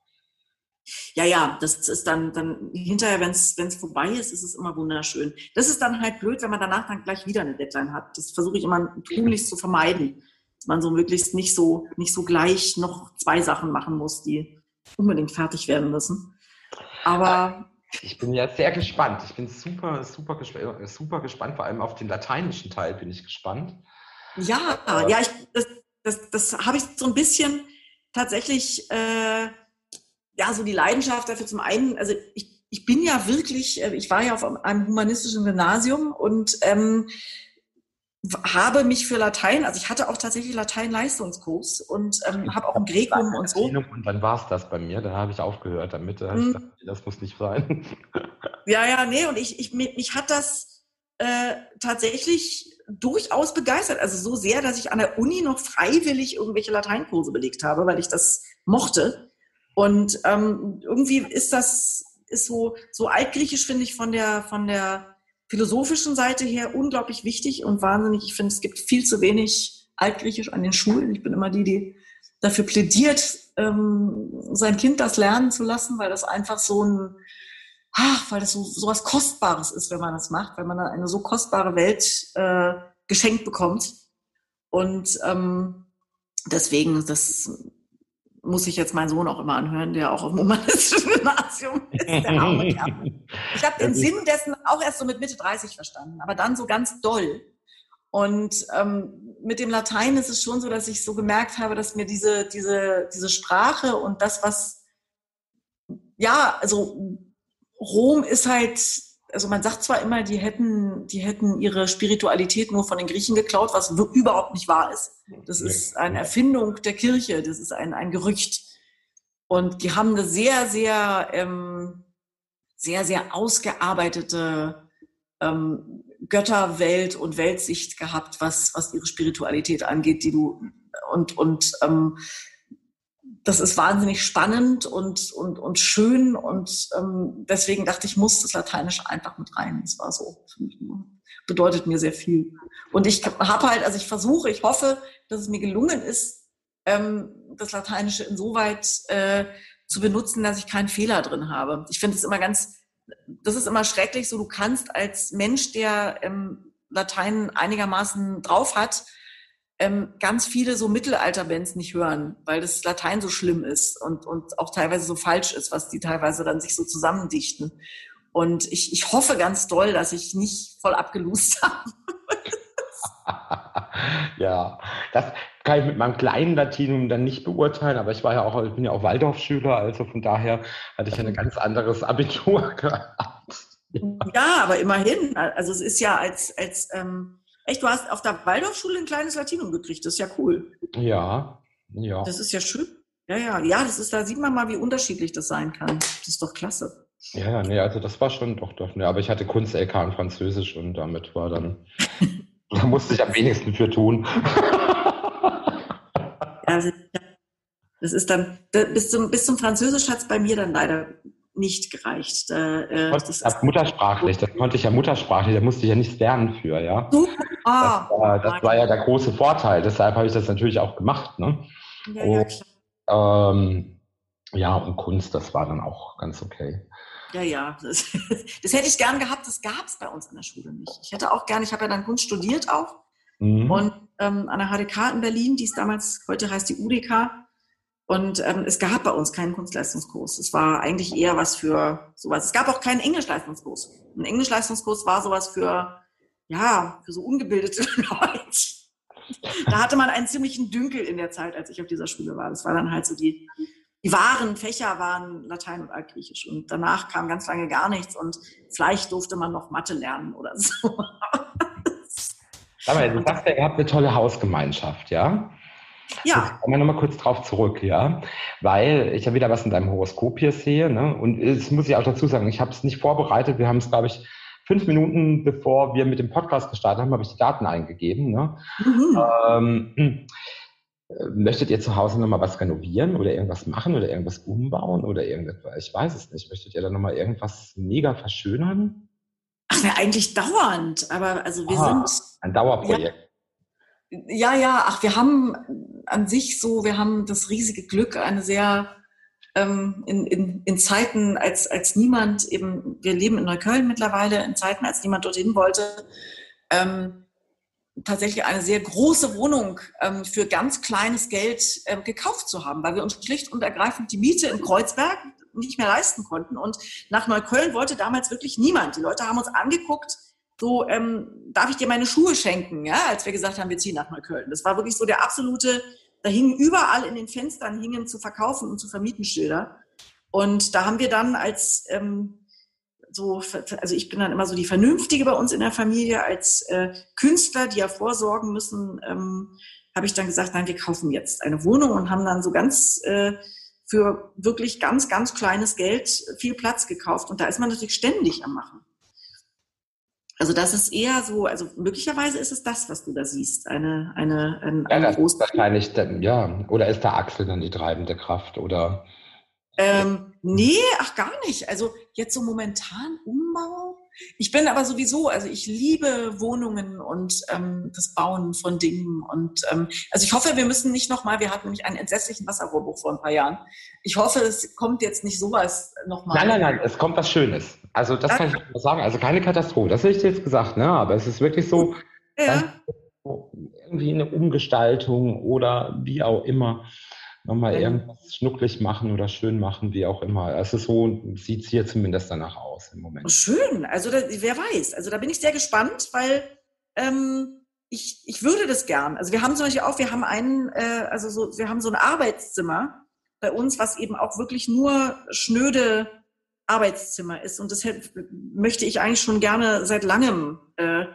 Ja, ja, das ist dann, dann hinterher, wenn es vorbei ist, ist es immer wunderschön. Das ist dann halt blöd, wenn man danach dann gleich wieder eine Deadline hat. Das versuche ich immer tunlichst zu vermeiden. Dass man so möglichst nicht so, nicht so gleich noch zwei Sachen machen muss, die unbedingt fertig werden müssen. Aber ich bin ja sehr gespannt. Ich bin super, super, gespannt, super gespannt. Vor allem auf den lateinischen Teil bin ich gespannt. Ja, Aber ja, ich, das, das, das habe ich so ein bisschen tatsächlich, äh, ja, so die Leidenschaft dafür zum einen, also ich, ich bin ja wirklich, äh, ich war ja auf einem humanistischen Gymnasium und ähm, habe mich für Latein, also ich hatte auch tatsächlich Latein-Leistungskurs und ähm, habe auch ein Grekum und so. Und dann war es das bei mir, da habe ich aufgehört damit. Da hm. Gedacht, das muss nicht sein. [LAUGHS] Ja, ja, nee, und ich, ich mich hat das äh, tatsächlich durchaus begeistert. Also so sehr, dass ich an der Uni noch freiwillig irgendwelche Lateinkurse belegt habe, weil ich das mochte. Und ähm, irgendwie ist das ist so so altgriechisch finde ich von der von der philosophischen Seite her unglaublich wichtig und wahnsinnig. Ich finde, es gibt viel zu wenig Altgriechisch an den Schulen. Ich bin immer die, die dafür plädiert, ähm, sein Kind das lernen zu lassen, weil das einfach so ein, ach, weil das so, so was Kostbares ist, wenn man das macht, weil man dann eine so kostbare Welt äh, geschenkt bekommt. Und ähm, deswegen, das muss ich jetzt meinen Sohn auch immer anhören, der auch auf dem humanistischen [LAUGHS] Gymnasium ist. Der arme [LAUGHS] Ich habe den Sinn dessen auch erst so mit Mitte 30 verstanden, aber dann so ganz doll. Und ähm, mit dem Latein ist es schon so, dass ich so gemerkt habe, dass mir diese, diese, diese Sprache und das, was, ja, also Rom ist halt, also man sagt zwar immer, die hätten, die hätten ihre Spiritualität nur von den Griechen geklaut, was überhaupt nicht wahr ist. Das ist eine Erfindung der Kirche, das ist ein, ein Gerücht. Und die haben eine sehr, sehr, ähm, sehr, sehr ausgearbeitete ähm, Götterwelt und Weltsicht gehabt, was, was ihre Spiritualität angeht, die du und, und ähm, das ist wahnsinnig spannend und, und, und schön und ähm, deswegen dachte ich, muss das Lateinische einfach mit rein. Das war so, bedeutet mir sehr viel. Und ich habe halt, also ich versuche, ich hoffe, dass es mir gelungen ist, ähm, das Lateinische insoweit äh, zu benutzen, dass ich keinen Fehler drin habe. Ich finde es immer ganz das ist immer schrecklich, so du kannst als Mensch, der ähm, Latein einigermaßen drauf hat, ähm, ganz viele so Mittelalter-Bands nicht hören, weil das Latein so schlimm ist und, und auch teilweise so falsch ist, was die teilweise dann sich so zusammendichten. Und ich, ich hoffe ganz doll, dass ich nicht voll abgelust [LAUGHS] habe. [LAUGHS] ja, das kann ich mit meinem kleinen Latinum dann nicht beurteilen, aber ich war ja auch, ich bin ja auch Waldorfschüler, also von daher hatte ich ein ganz anderes Abitur [LAUGHS] gehabt. Ja, aber immerhin. Also es ist ja als, als ähm, echt, du hast auf der Waldorfschule ein kleines Latinum gekriegt, das ist ja cool. Ja, ja. Das ist ja schön. Ja, ja, ja, das ist, da sieht man mal, wie unterschiedlich das sein kann. Das ist doch klasse. Ja, ja, nee, also das war schon doch, doch, ne, aber ich hatte Kunst-LK in Französisch und damit war dann [LAUGHS] Da musste ich am wenigsten für tun. Also, das ist dann, bis zum, bis zum Französisch hat es bei mir dann leider nicht gereicht. Äh, das ist muttersprachlich, das konnte ich ja muttersprachlich, da musste ich ja nichts lernen für, ja. Oh, das, war, das war, ja der große Vorteil, deshalb habe ich das natürlich auch gemacht. Ne? Ja, ja, klar. Ähm, ja, und Kunst, das war dann auch ganz okay. Ja, ja. Das, [LAUGHS] das hätte ich gern gehabt, das gab es bei uns an der Schule nicht. Ich hätte auch gern, ich habe ja dann Kunst studiert auch. Mhm. Und ähm, an der HDK in Berlin, die ist damals, heute heißt die UDK. Und ähm, es gab bei uns keinen Kunstleistungskurs. Es war eigentlich eher was für sowas. Es gab auch keinen Englischleistungskurs. Ein Englischleistungskurs war sowas für, ja, für so ungebildete [LAUGHS] Leute. Da hatte man einen ziemlichen Dünkel in der Zeit, als ich auf dieser Schule war. Das war dann halt so die die wahren Fächer waren Latein und Altgriechisch und danach kam ganz lange gar nichts und vielleicht durfte man noch Mathe lernen oder [LAUGHS] so. Aber du sagst ja, ihr habt eine tolle Hausgemeinschaft, ja? Ja. Jetzt kommen wir nochmal kurz drauf zurück, ja. Weil ich ja wieder was in deinem Horoskop hier sehe, ne? Und es muss ich auch dazu sagen, ich habe es nicht vorbereitet. Wir haben es, glaube ich, fünf Minuten bevor wir mit dem Podcast gestartet haben, habe ich die Daten eingegeben. Ne? Mhm. Ähm, Möchtet ihr zu Hause nochmal was renovieren oder irgendwas machen oder irgendwas umbauen oder irgendetwas? Ich weiß es nicht. Möchtet ihr da nochmal irgendwas mega verschönern? Ach, ja, eigentlich dauernd. Aber also wir ah, sind. Ein Dauerprojekt. Ja, ja, ja, ach, wir haben an sich so, wir haben das riesige Glück, eine sehr ähm, in, in, in Zeiten, als, als niemand eben, wir leben in Neukölln mittlerweile, in Zeiten, als niemand dorthin wollte, ähm, tatsächlich eine sehr große Wohnung ähm, für ganz kleines Geld ähm, gekauft zu haben, weil wir uns schlicht und ergreifend die Miete in Kreuzberg nicht mehr leisten konnten. Und nach Neukölln wollte damals wirklich niemand. Die Leute haben uns angeguckt, so, ähm, darf ich dir meine Schuhe schenken, ja, als wir gesagt haben, wir ziehen nach Neukölln. Das war wirklich so der absolute, da hingen überall in den Fenstern, hingen zu verkaufen und zu vermieten Schilder. Und da haben wir dann als ähm, so, also ich bin dann immer so die Vernünftige bei uns in der Familie als äh, Künstler, die ja vorsorgen müssen, ähm, habe ich dann gesagt, nein, wir kaufen jetzt eine Wohnung und haben dann so ganz äh, für wirklich ganz, ganz kleines Geld viel Platz gekauft. Und da ist man natürlich ständig am Machen. Also das ist eher so, also möglicherweise ist es das, was du da siehst, eine, eine, ein, ja, das ist wahrscheinlich, ja, oder ist der Axel dann die treibende Kraft oder ähm, nee, ach gar nicht. Also jetzt so momentan Umbau. Ich bin aber sowieso, also ich liebe Wohnungen und ähm, das Bauen von Dingen. Und ähm, also ich hoffe, wir müssen nicht nochmal, wir hatten nämlich einen entsetzlichen Wasserrohrbruch vor ein paar Jahren. Ich hoffe, es kommt jetzt nicht sowas nochmal. Nein, nein, nein, es kommt was Schönes. Also das kann ich sagen. Also keine Katastrophe, das hätte ich jetzt gesagt, ne? Aber es ist wirklich so, ja. irgendwie eine Umgestaltung oder wie auch immer nochmal irgendwas schnucklig machen oder schön machen, wie auch immer. Es ist so, sieht es hier zumindest danach aus im Moment. Schön, also da, wer weiß. Also da bin ich sehr gespannt, weil ähm, ich, ich würde das gern. Also wir haben zum Beispiel auch, wir haben einen, äh, also so, wir haben so ein Arbeitszimmer bei uns, was eben auch wirklich nur schnöde Arbeitszimmer ist. Und deshalb möchte ich eigentlich schon gerne seit langem. Äh,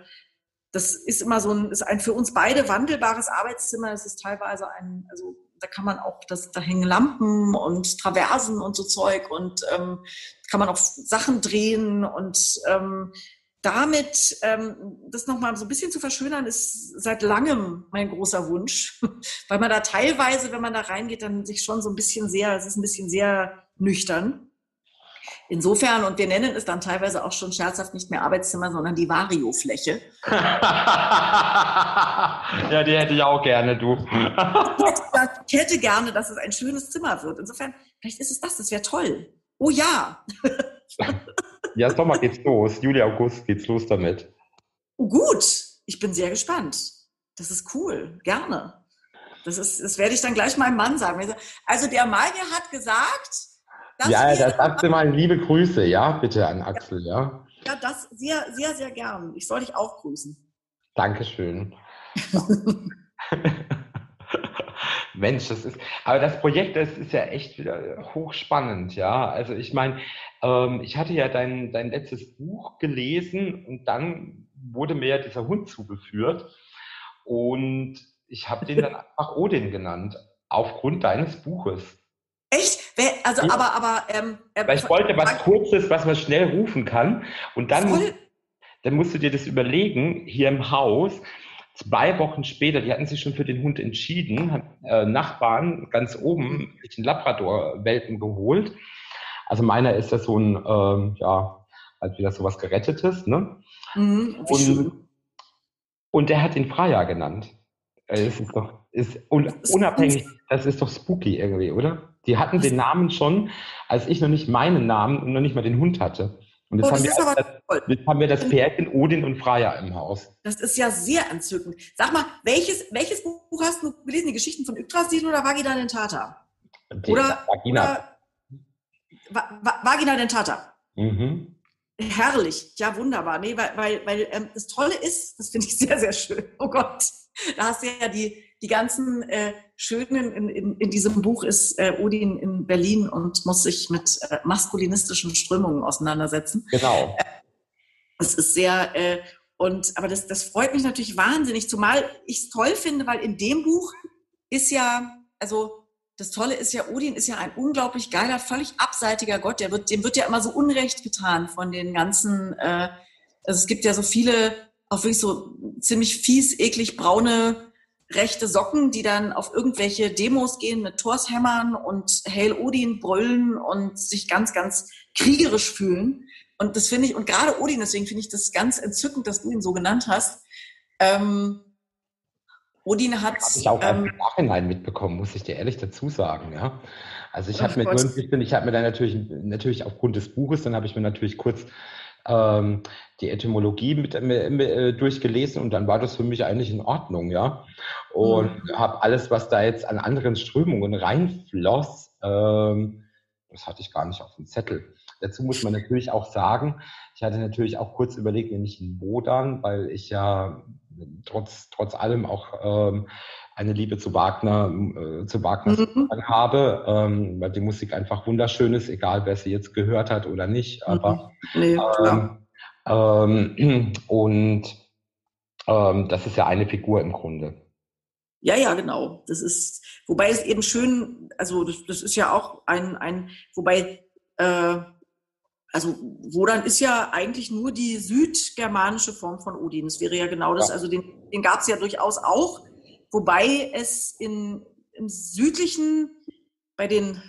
das ist immer so ein, ist ein für uns beide wandelbares Arbeitszimmer. Es ist teilweise ein, also da kann man auch, das, da hängen Lampen und Traversen und so Zeug und ähm, kann man auch Sachen drehen und ähm, damit ähm, das nochmal so ein bisschen zu verschönern, ist seit langem mein großer Wunsch, [LAUGHS] weil man da teilweise, wenn man da reingeht, dann sich schon so ein bisschen sehr, es ist ein bisschen sehr nüchtern. Insofern, und wir nennen es dann teilweise auch schon scherzhaft nicht mehr Arbeitszimmer, sondern die Vario-Fläche. [LAUGHS] ja, die hätte ich auch gerne, du. [LAUGHS] ich hätte gerne, dass es ein schönes Zimmer wird. Insofern, vielleicht ist es das, das wäre toll. Oh ja. ja, Sommer geht's los. Juli, August geht's los damit. Oh, gut. Ich bin sehr gespannt. Das ist cool. Gerne. Das, ist, das werde ich dann gleich meinem Mann sagen. Also der Magier hat gesagt, das ja, da sagst du mal liebe Grüße, ja, bitte an Axel, ja. Ja, das sehr, sehr, sehr gern. Ich soll dich auch grüßen. Dankeschön. [LAUGHS] Mensch, das ist, aber das Projekt, das ist ja echt wieder hochspannend, ja. Also ich meine, ähm, ich hatte ja dein, dein letztes Buch gelesen und dann wurde mir ja dieser Hund zugeführt und ich habe den dann [LAUGHS] einfach Odin genannt, aufgrund deines Buches. Echt? Also, ja. aber, aber, ähm, äh, Weil ich wollte was Kurzes, was man schnell rufen kann. Und dann, musst, dann musst du dir das überlegen, hier im Haus. Zwei Wochen später, die hatten sich schon für den Hund entschieden, äh, Nachbarn ganz oben sich einen Labrador-Welpen geholt. Also meiner ist ja so ein, ähm, ja, halt wieder sowas Gerettetes, ne? Mhm, und, und der hat ihn Freier genannt. Äh, ist doch, ist unabhängig, das ist doch spooky irgendwie, oder? Die hatten den Namen schon, als ich noch nicht meinen Namen und noch nicht mal den Hund hatte. Und jetzt, oh, haben, wir das, jetzt haben wir das Pärchen Odin und Freya im Haus. Das ist ja sehr entzückend. Sag mal, welches, welches Buch hast du gelesen? Die Geschichten von Yggdrasil oder Vagina Dentata? Die oder Vagina. Oder, Vagina Dentata. Mhm. Herrlich, ja wunderbar. Nee, weil, weil, weil ähm, das Tolle ist, das finde ich sehr, sehr schön. Oh Gott, da hast du ja die, die ganzen äh, schönen, in, in, in diesem Buch ist äh, Odin in Berlin und muss sich mit äh, maskulinistischen Strömungen auseinandersetzen. Genau. Äh, das ist sehr, äh, und, aber das, das freut mich natürlich wahnsinnig, zumal ich es toll finde, weil in dem Buch ist ja, also das Tolle ist ja, Odin ist ja ein unglaublich geiler, völlig abseitiger Gott. Der wird, dem wird ja immer so Unrecht getan von den ganzen, äh, also es gibt ja so viele, auch wirklich so ziemlich fies, eklig braune rechte Socken, die dann auf irgendwelche Demos gehen mit Torshämmern und Hail Odin brüllen und sich ganz, ganz kriegerisch fühlen. Und das finde ich, und gerade Odin, deswegen finde ich das ganz entzückend, dass du ihn so genannt hast. Ähm, Odin hat. Habe ich auch ähm, im Nachhinein mitbekommen, muss ich dir ehrlich dazu sagen, ja. Also ich habe mir, ich habe mir dann natürlich, natürlich aufgrund des Buches, dann habe ich mir natürlich kurz ähm, die Etymologie mit, mit, mit, äh, durchgelesen und dann war das für mich eigentlich in Ordnung, ja. Und mhm. habe alles, was da jetzt an anderen Strömungen reinfloss, ähm, das hatte ich gar nicht auf dem Zettel. Dazu muss man natürlich auch sagen, ich hatte natürlich auch kurz überlegt, nämlich in Wodan, weil ich ja trotz, trotz allem auch ähm, eine Liebe zu Wagner, äh, zu Wagner mhm. habe, ähm, weil die Musik einfach wunderschön ist, egal wer sie jetzt gehört hat oder nicht. Mhm. Aber nee, ähm, ähm, und ähm, das ist ja eine Figur im Grunde. Ja, ja, genau. Das ist, wobei es eben schön, also das, das ist ja auch ein, ein wobei, äh, also Wodan ist ja eigentlich nur die südgermanische Form von Odin. Das wäre ja genau das, ja. also den, den gab es ja durchaus auch wobei es in, im südlichen, bei den,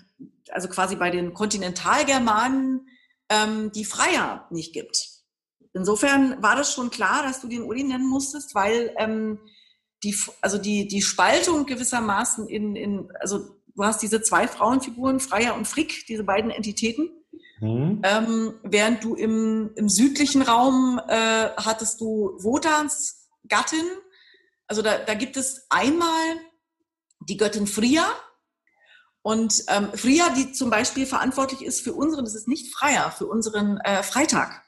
also quasi bei den Kontinentalgermanen, ähm, die Freier nicht gibt. Insofern war das schon klar, dass du den Uli nennen musstest, weil ähm, die, also die, die Spaltung gewissermaßen in, in, also du hast diese zwei Frauenfiguren, Freier und Frick, diese beiden Entitäten. Mhm. Ähm, während du im, im südlichen Raum äh, hattest du Wotans Gattin, also da, da gibt es einmal die Göttin Fria. Und ähm, Fria, die zum Beispiel verantwortlich ist für unseren, das ist nicht Freier, für unseren äh, Freitag.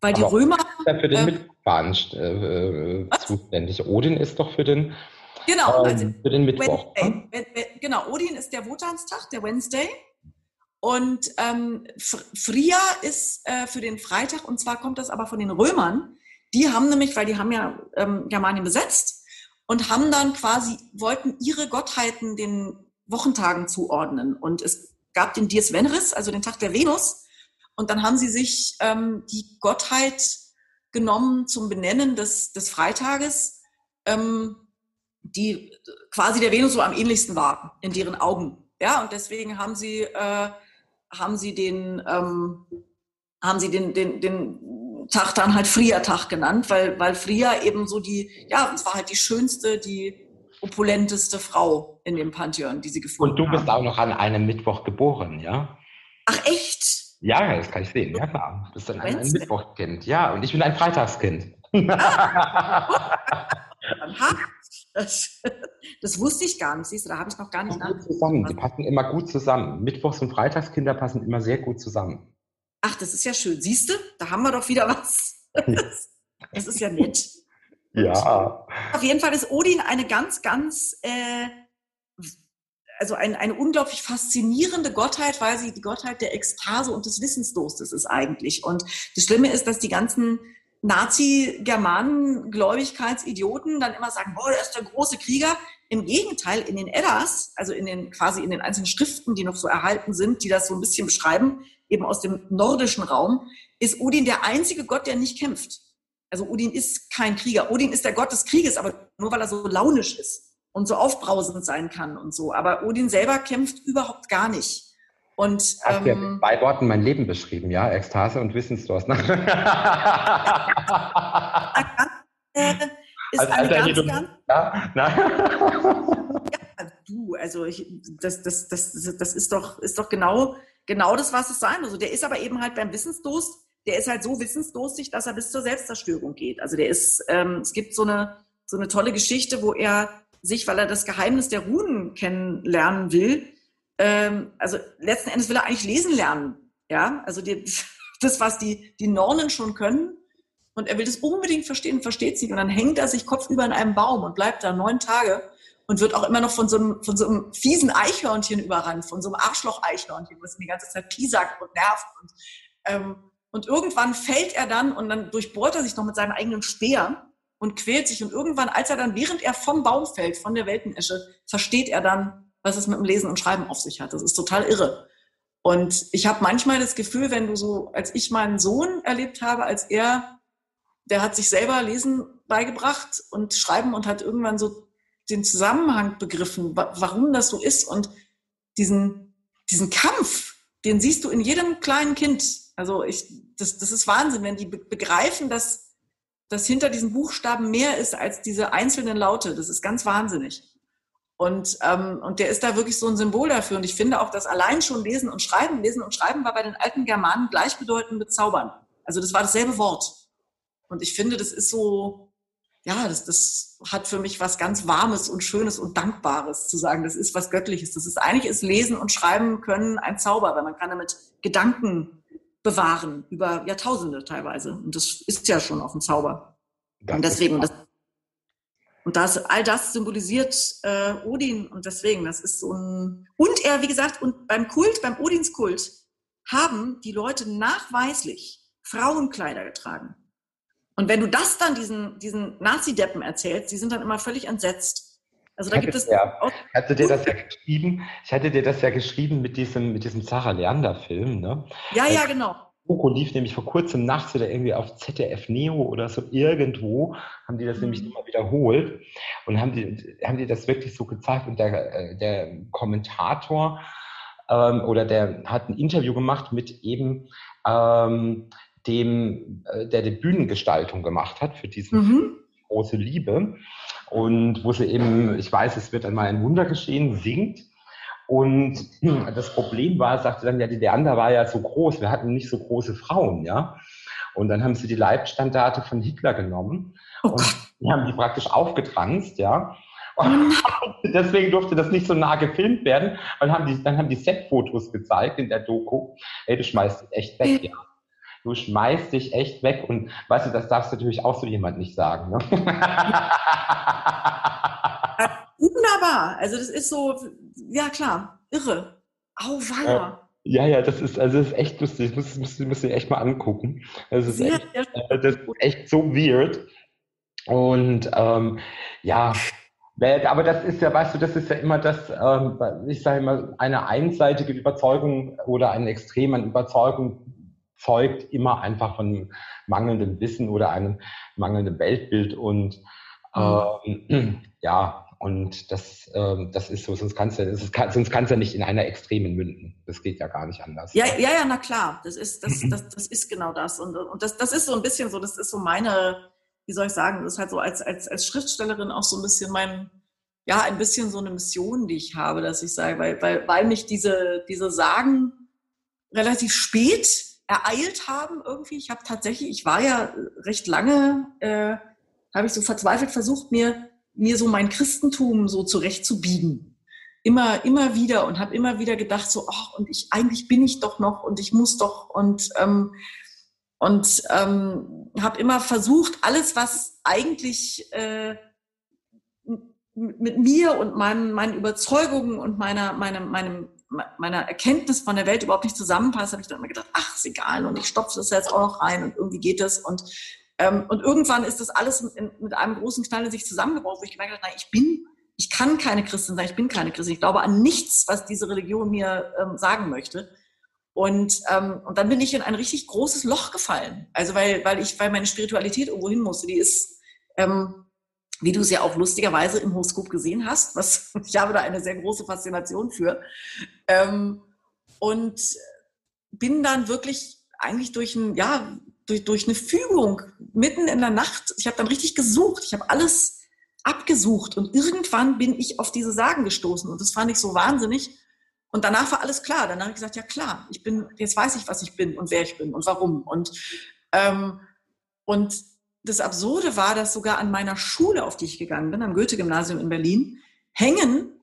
Weil die Aber Römer. Für den, äh, äh, zuständig. Odin ist doch für den, genau, ähm, also für den Mittwoch. Ne? Genau, Odin ist der Wotanstag, der Wednesday. Und ähm, Fria ist äh, für den Freitag, und zwar kommt das aber von den Römern. Die haben nämlich, weil die haben ja ähm, Germanien besetzt und haben dann quasi, wollten ihre Gottheiten den Wochentagen zuordnen. Und es gab den Dies Veneris, also den Tag der Venus. Und dann haben sie sich ähm, die Gottheit genommen zum Benennen des, des Freitages, ähm, die quasi der Venus so am ähnlichsten war in deren Augen. Ja, und deswegen haben sie äh, haben sie den, ähm, haben sie den, den, den Tag dann halt Fria-Tag genannt, weil, weil Fria eben so die, ja, es war halt die schönste, die opulenteste Frau in dem Pantheon, die sie gefunden haben. Und du bist haben. auch noch an einem Mittwoch geboren, ja? Ach echt? Ja, das kann ich sehen, ja klar. Du bist dann ein, ein Mittwochskind, ja, und ich bin ein Freitagskind. Aha. Das, das, wusste ich gar nicht, siehst du, da habe ich noch gar nicht nachgedacht. zusammen, die passen immer gut zusammen. Mittwochs- und Freitagskinder passen immer sehr gut zusammen. Ach, das ist ja schön. Siehst du, da haben wir doch wieder was. Das ist ja nett. Ja. Auf jeden Fall ist Odin eine ganz, ganz, äh, also ein, eine unglaublich faszinierende Gottheit, weil sie die Gottheit der Ekstase und des Wissensdurstes ist eigentlich. Und das Schlimme ist, dass die ganzen Nazi-Germanen-Gläubigkeitsidioten dann immer sagen, boah, der ist der große Krieger. Im Gegenteil, in den Eddas, also in den quasi in den einzelnen Schriften, die noch so erhalten sind, die das so ein bisschen beschreiben, eben aus dem nordischen Raum, ist Odin der einzige Gott, der nicht kämpft. Also Odin ist kein Krieger. Odin ist der Gott des Krieges, aber nur weil er so launisch ist und so aufbrausend sein kann und so. Aber Odin selber kämpft überhaupt gar nicht. Und, Hast ähm, ja bei Worten mein Leben beschrieben, ja? Ekstase und Wissensdurst. [LAUGHS] Ne? ist also, eine ganz, ganz, ja, ja, du, also ich, das, das, das, das ist doch, ist doch genau, genau das, was es sein muss. Also der ist aber eben halt beim Wissensdurst, der ist halt so wissensdurstig, dass er bis zur Selbstzerstörung geht. Also der ist, ähm, es gibt so eine, so eine tolle Geschichte, wo er sich, weil er das Geheimnis der Runen kennenlernen will, ähm, also letzten Endes will er eigentlich lesen lernen. Ja, also die, [LAUGHS] das, was die, die Nornen schon können. Und er will das unbedingt verstehen, versteht sie. Und dann hängt er sich kopfüber in einem Baum und bleibt da neun Tage und wird auch immer noch von so einem, von so einem fiesen Eichhörnchen überrannt, von so einem Arschloch-Eichhörnchen, was ihn die ganze Zeit piesackt und nervt. Und, ähm, und irgendwann fällt er dann und dann durchbohrt er sich noch mit seinem eigenen Speer und quält sich. Und irgendwann, als er dann, während er vom Baum fällt, von der Weltenesche, versteht er dann, was es mit dem Lesen und Schreiben auf sich hat. Das ist total irre. Und ich habe manchmal das Gefühl, wenn du so, als ich meinen Sohn erlebt habe, als er, der hat sich selber Lesen beigebracht und Schreiben und hat irgendwann so den Zusammenhang begriffen, warum das so ist und diesen, diesen Kampf, den siehst du in jedem kleinen Kind. Also ich, das, das ist Wahnsinn, wenn die begreifen, dass, dass hinter diesen Buchstaben mehr ist als diese einzelnen Laute. Das ist ganz wahnsinnig. Und, ähm, und der ist da wirklich so ein Symbol dafür. Und ich finde auch, dass allein schon Lesen und Schreiben, Lesen und Schreiben war bei den alten Germanen gleichbedeutend mit Zaubern. Also das war dasselbe Wort. Und ich finde, das ist so, ja, das, das hat für mich was ganz Warmes und Schönes und Dankbares zu sagen. Das ist was Göttliches. Das ist eigentlich ist Lesen und Schreiben können ein Zauber, weil man kann damit Gedanken bewahren über Jahrtausende teilweise. Und das ist ja schon auch ein Zauber. Das und deswegen, das, und das, all das symbolisiert äh, Odin und deswegen, das ist so ein. Und er, wie gesagt, und beim Kult, beim Odinskult, haben die Leute nachweislich Frauenkleider getragen. Und wenn du das dann diesen, diesen Nazi-Deppen erzählst, die sind dann immer völlig entsetzt. Also da gibt es. Ja, ich hatte dir das ja geschrieben, ich hatte dir das ja geschrieben mit diesem, mit diesem Sarah Leander-Film, ne? Ja, ja, genau. Doku lief nämlich vor kurzem nachts wieder irgendwie auf ZDF Neo oder so irgendwo, haben die das mhm. nämlich nochmal wiederholt und haben die, haben die das wirklich so gezeigt und der, äh, der Kommentator ähm, oder der hat ein Interview gemacht mit eben ähm, dem, äh, der die Bühnengestaltung gemacht hat für diese mhm. Große Liebe und wo sie eben, ich weiß, es wird einmal ein Wunder geschehen, singt und [CLEARS THROAT] das Problem war, sagte dann, ja, die Leander war ja so groß, wir hatten nicht so große Frauen, ja. Und dann haben sie die Leibstandarte von Hitler genommen oh und die haben die praktisch aufgetranst, ja. Und [LAUGHS] deswegen durfte das nicht so nah gefilmt werden. Und haben die, dann haben die Set-Fotos gezeigt in der Doku. Ey, du schmeißt es echt weg, ja. Du schmeißt dich echt weg und weißt du, das darfst du natürlich auch so jemand nicht sagen. Ne? [LAUGHS] Wunderbar. Also das ist so, ja klar, irre. Au weia. Ja, ja, das ist, also das ist echt lustig. Ich muss, muss, muss echt mal angucken. Das ist, echt, äh, das ist echt so weird. Und ähm, ja, aber das ist ja, weißt du, das ist ja immer das, ähm, ich sage immer, eine einseitige Überzeugung oder ein Extrem an Überzeugung zeugt immer einfach von mangelndem Wissen oder einem mangelnden Weltbild und mhm. ähm, [CLEARS THROAT] ja, und das, ähm, das ist so, sonst kannst du, ist, sonst kannst du nicht in einer Extremen münden. Das geht ja gar nicht anders. Ja, ja, ja, na klar. Das ist, das, das, das ist genau das. Und, und das, das ist so ein bisschen so, das ist so meine, wie soll ich sagen, das ist halt so als, als, als Schriftstellerin auch so ein bisschen mein, ja, ein bisschen so eine Mission, die ich habe, dass ich sage, weil, weil, weil mich diese, diese Sagen relativ spät ereilt haben irgendwie. Ich habe tatsächlich, ich war ja recht lange, äh, habe ich so verzweifelt versucht, mir, mir so mein Christentum so zurechtzubiegen. Immer, immer wieder und habe immer wieder gedacht, so, ach, und ich, eigentlich bin ich doch noch und ich muss doch und, ähm, und ähm, habe immer versucht, alles, was eigentlich äh, mit mir und meinen, meinen Überzeugungen und meiner, meinem, meinem, meiner Erkenntnis von der Welt überhaupt nicht zusammenpasst, habe ich dann immer gedacht, ach, ist egal und ich stopfe das jetzt auch noch rein und irgendwie geht das und ähm, und irgendwann ist das alles in, mit einem großen Knall in sich zusammengebrochen, wo ich gemerkt habe, nein, ich bin, ich kann keine Christin sein, ich bin keine Christin. Ich glaube an nichts, was diese Religion mir ähm, sagen möchte. Und, ähm, und dann bin ich in ein richtig großes Loch gefallen. Also weil, weil ich, weil meine Spiritualität irgendwo hin musste. Die ist, ähm, wie du es ja auch lustigerweise im Horoskop gesehen hast, was [LAUGHS] ich habe da eine sehr große Faszination für. Ähm, und bin dann wirklich eigentlich durch ein, ja, durch, durch eine Fügung mitten in der Nacht, ich habe dann richtig gesucht, ich habe alles abgesucht und irgendwann bin ich auf diese Sagen gestoßen und das fand ich so wahnsinnig und danach war alles klar. Danach habe ich gesagt, ja klar, ich bin, jetzt weiß ich, was ich bin und wer ich bin und warum. Und, ähm, und das Absurde war, dass sogar an meiner Schule, auf die ich gegangen bin, am Goethe-Gymnasium in Berlin, hängen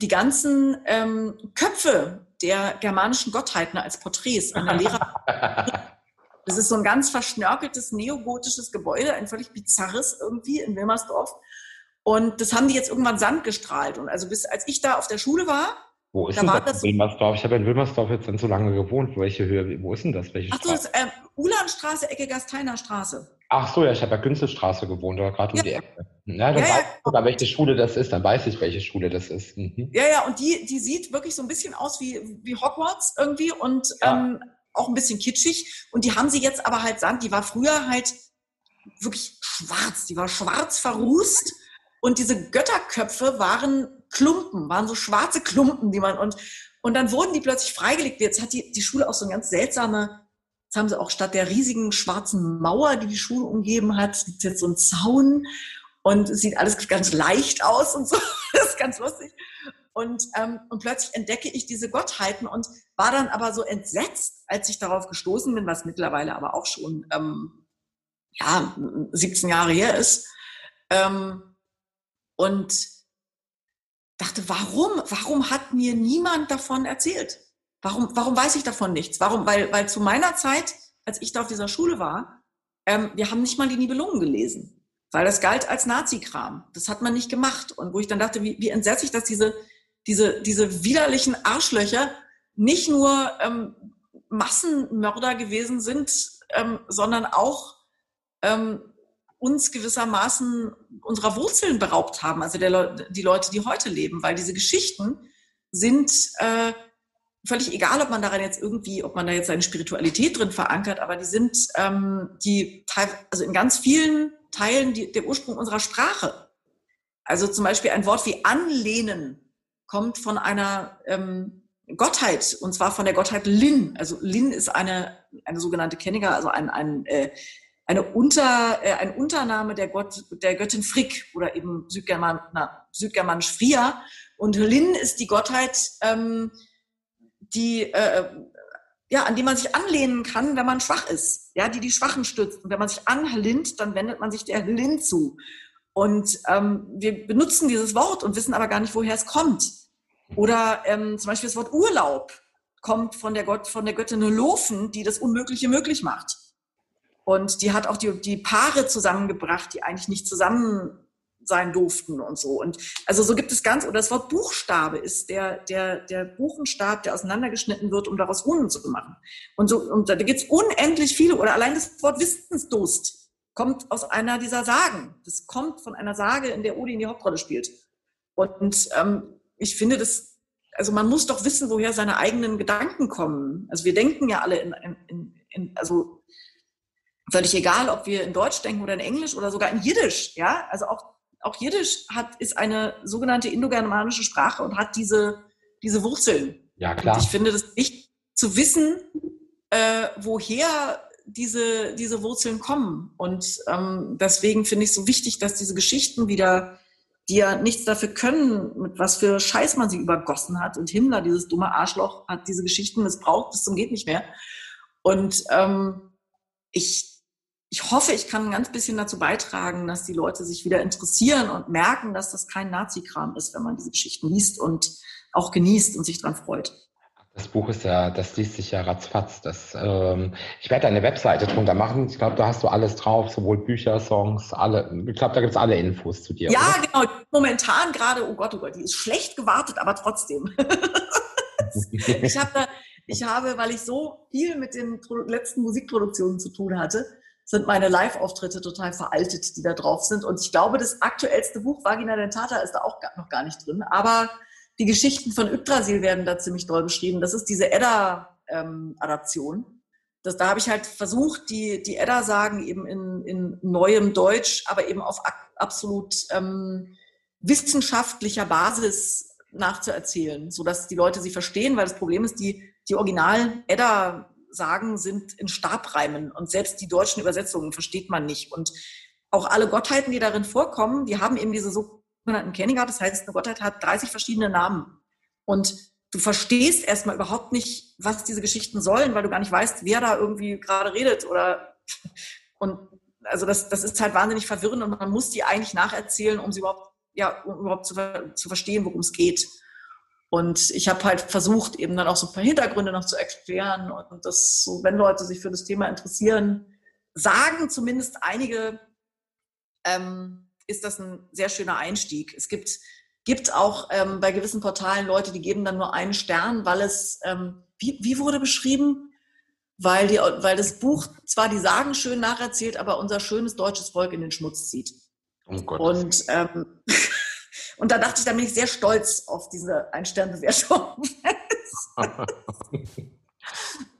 die ganzen ähm, Köpfe der germanischen Gottheiten als Porträts an der Lehrer. [LAUGHS] Das ist so ein ganz verschnörkeltes neogotisches Gebäude, ein völlig bizarres irgendwie in Wilmersdorf. Und das haben die jetzt irgendwann Sand gestrahlt. Und also bis als ich da auf der Schule war, wo ist da denn das, das Wilmersdorf? Ich habe in Wilmersdorf jetzt dann so lange gewohnt. Welche Höhe? Wo ist denn das? Welche Ach so, das äh, Ulanstraße, Ecke Gasteiner Straße. Ach so, ja, ich habe ja Günzelstraße gewohnt, oder gerade um ja. die Ecke. Ja, dann ja, weiß ich sogar, welche Schule das ist. Dann weiß ich, welche Schule das ist. Mhm. Ja, ja, und die, die sieht wirklich so ein bisschen aus wie, wie Hogwarts irgendwie und ähm, auch ein bisschen kitschig. Und die haben sie jetzt aber halt Sand. Die war früher halt wirklich schwarz. Die war schwarz verrußt. Und diese Götterköpfe waren Klumpen, waren so schwarze Klumpen, die man und und dann wurden die plötzlich freigelegt. Jetzt hat die, die Schule auch so eine ganz seltsame, jetzt haben sie auch statt der riesigen schwarzen Mauer, die die Schule umgeben hat, gibt jetzt so einen Zaun und es sieht alles ganz leicht aus und so. [LAUGHS] Das ist ganz lustig. Und, ähm, und plötzlich entdecke ich diese Gottheiten und war dann aber so entsetzt, als ich darauf gestoßen bin, was mittlerweile aber auch schon ähm, ja, 17 Jahre her ist. Ähm, und dachte, warum, warum hat mir niemand davon erzählt? Warum, warum weiß ich davon nichts? Warum? Weil, weil zu meiner Zeit, als ich da auf dieser Schule war, ähm, wir haben nicht mal die Nibelungen gelesen. Weil das galt als Nazi-Kram. Das hat man nicht gemacht. Und wo ich dann dachte, wie, wie entsetze ich, dass diese, diese, diese widerlichen Arschlöcher nicht nur ähm, Massenmörder gewesen sind, ähm, sondern auch ähm, uns gewissermaßen unserer Wurzeln beraubt haben, also der, die Leute, die heute leben, weil diese Geschichten sind äh, völlig egal, ob man daran jetzt irgendwie, ob man da jetzt seine Spiritualität drin verankert, aber die sind ähm, die also in ganz vielen Teilen die, der Ursprung unserer Sprache. Also zum Beispiel ein Wort wie anlehnen kommt von einer ähm, Gottheit, und zwar von der Gottheit Lin. Also Lin ist eine, eine sogenannte Kenniger, also ein, ein äh, eine Unter, äh, ein Untername der, Gott, der Göttin Frick oder eben Südgerman, na, südgermanisch Fria. Und Lin ist die Gottheit, ähm, die, äh, ja, an die man sich anlehnen kann, wenn man schwach ist, ja, die die Schwachen stützt. Und wenn man sich anlehnt, dann wendet man sich der Lin zu. Und ähm, wir benutzen dieses Wort und wissen aber gar nicht, woher es kommt. Oder ähm, zum Beispiel das Wort Urlaub. kommt von der, Gott, von der Göttin Lofen, die das Unmögliche möglich macht. Und die hat auch die, die Paare zusammengebracht, die eigentlich nicht zusammen sein durften und so. Und also so gibt es ganz, oder das Wort Buchstabe ist der, der, der Buchenstab, der auseinandergeschnitten wird, um daraus Runen zu machen. Und so, und da gibt es unendlich viele, oder allein das Wort Wissensdurst kommt aus einer dieser Sagen. Das kommt von einer Sage, in der Odin die Hauptrolle spielt. Und ähm, ich finde das, also man muss doch wissen, woher seine eigenen Gedanken kommen. Also wir denken ja alle in, in, in also völlig egal, ob wir in Deutsch denken oder in Englisch oder sogar in Jiddisch, ja, also auch auch Jiddisch hat, ist eine sogenannte indogermanische Sprache und hat diese, diese Wurzeln. Ja, klar. Und ich finde es wichtig zu wissen, äh, woher diese, diese Wurzeln kommen. Und ähm, deswegen finde ich es so wichtig, dass diese Geschichten wieder, die ja nichts dafür können, mit was für Scheiß man sie übergossen hat. Und Himmler, dieses dumme Arschloch, hat diese Geschichten missbraucht bis zum geht nicht mehr. Und ähm, ich ich hoffe, ich kann ein ganz bisschen dazu beitragen, dass die Leute sich wieder interessieren und merken, dass das kein Nazi-Kram ist, wenn man diese Geschichten liest und auch genießt und sich dran freut. Das Buch ist ja, das liest sich ja ratzfatz. Das, ähm, ich werde eine Webseite drunter machen. Ich glaube, da hast du alles drauf, sowohl Bücher, Songs, alle. Ich glaube, da gibt es alle Infos zu dir. Ja, oder? genau. Momentan gerade, oh Gott, oh Gott, die ist schlecht gewartet, aber trotzdem. [LAUGHS] ich, habe, ich habe, weil ich so viel mit den letzten Musikproduktionen zu tun hatte, sind meine Live-Auftritte total veraltet, die da drauf sind. Und ich glaube, das aktuellste Buch, Vagina Dentata, ist da auch noch gar nicht drin. Aber die Geschichten von Yggdrasil werden da ziemlich doll beschrieben. Das ist diese Edda-Adaption. Ähm, da habe ich halt versucht, die, die Edda-Sagen eben in, in neuem Deutsch, aber eben auf absolut ähm, wissenschaftlicher Basis nachzuerzählen, sodass die Leute sie verstehen, weil das Problem ist, die, die Original-Edda sagen, sind in Stabreimen und selbst die deutschen Übersetzungen versteht man nicht. Und auch alle Gottheiten, die darin vorkommen, die haben eben diese sogenannten Kenninger, das heißt, eine Gottheit hat 30 verschiedene Namen. Und du verstehst erstmal überhaupt nicht, was diese Geschichten sollen, weil du gar nicht weißt, wer da irgendwie gerade redet oder [LAUGHS] und also das, das ist halt wahnsinnig verwirrend und man muss die eigentlich nacherzählen, um sie überhaupt, ja, um überhaupt zu, zu verstehen, worum es geht. Und ich habe halt versucht, eben dann auch so ein paar Hintergründe noch zu erklären. Und das, so, wenn Leute sich für das Thema interessieren, sagen zumindest einige, ähm, ist das ein sehr schöner Einstieg. Es gibt, gibt auch ähm, bei gewissen Portalen Leute, die geben dann nur einen Stern, weil es, ähm, wie, wie wurde beschrieben? Weil, die, weil das Buch zwar die Sagen schön nacherzählt, aber unser schönes deutsches Volk in den Schmutz zieht. Um Und ähm, [LAUGHS] Und da dachte ich, da bin ich sehr stolz auf diese Ein-Stern-Bewertung. [LAUGHS]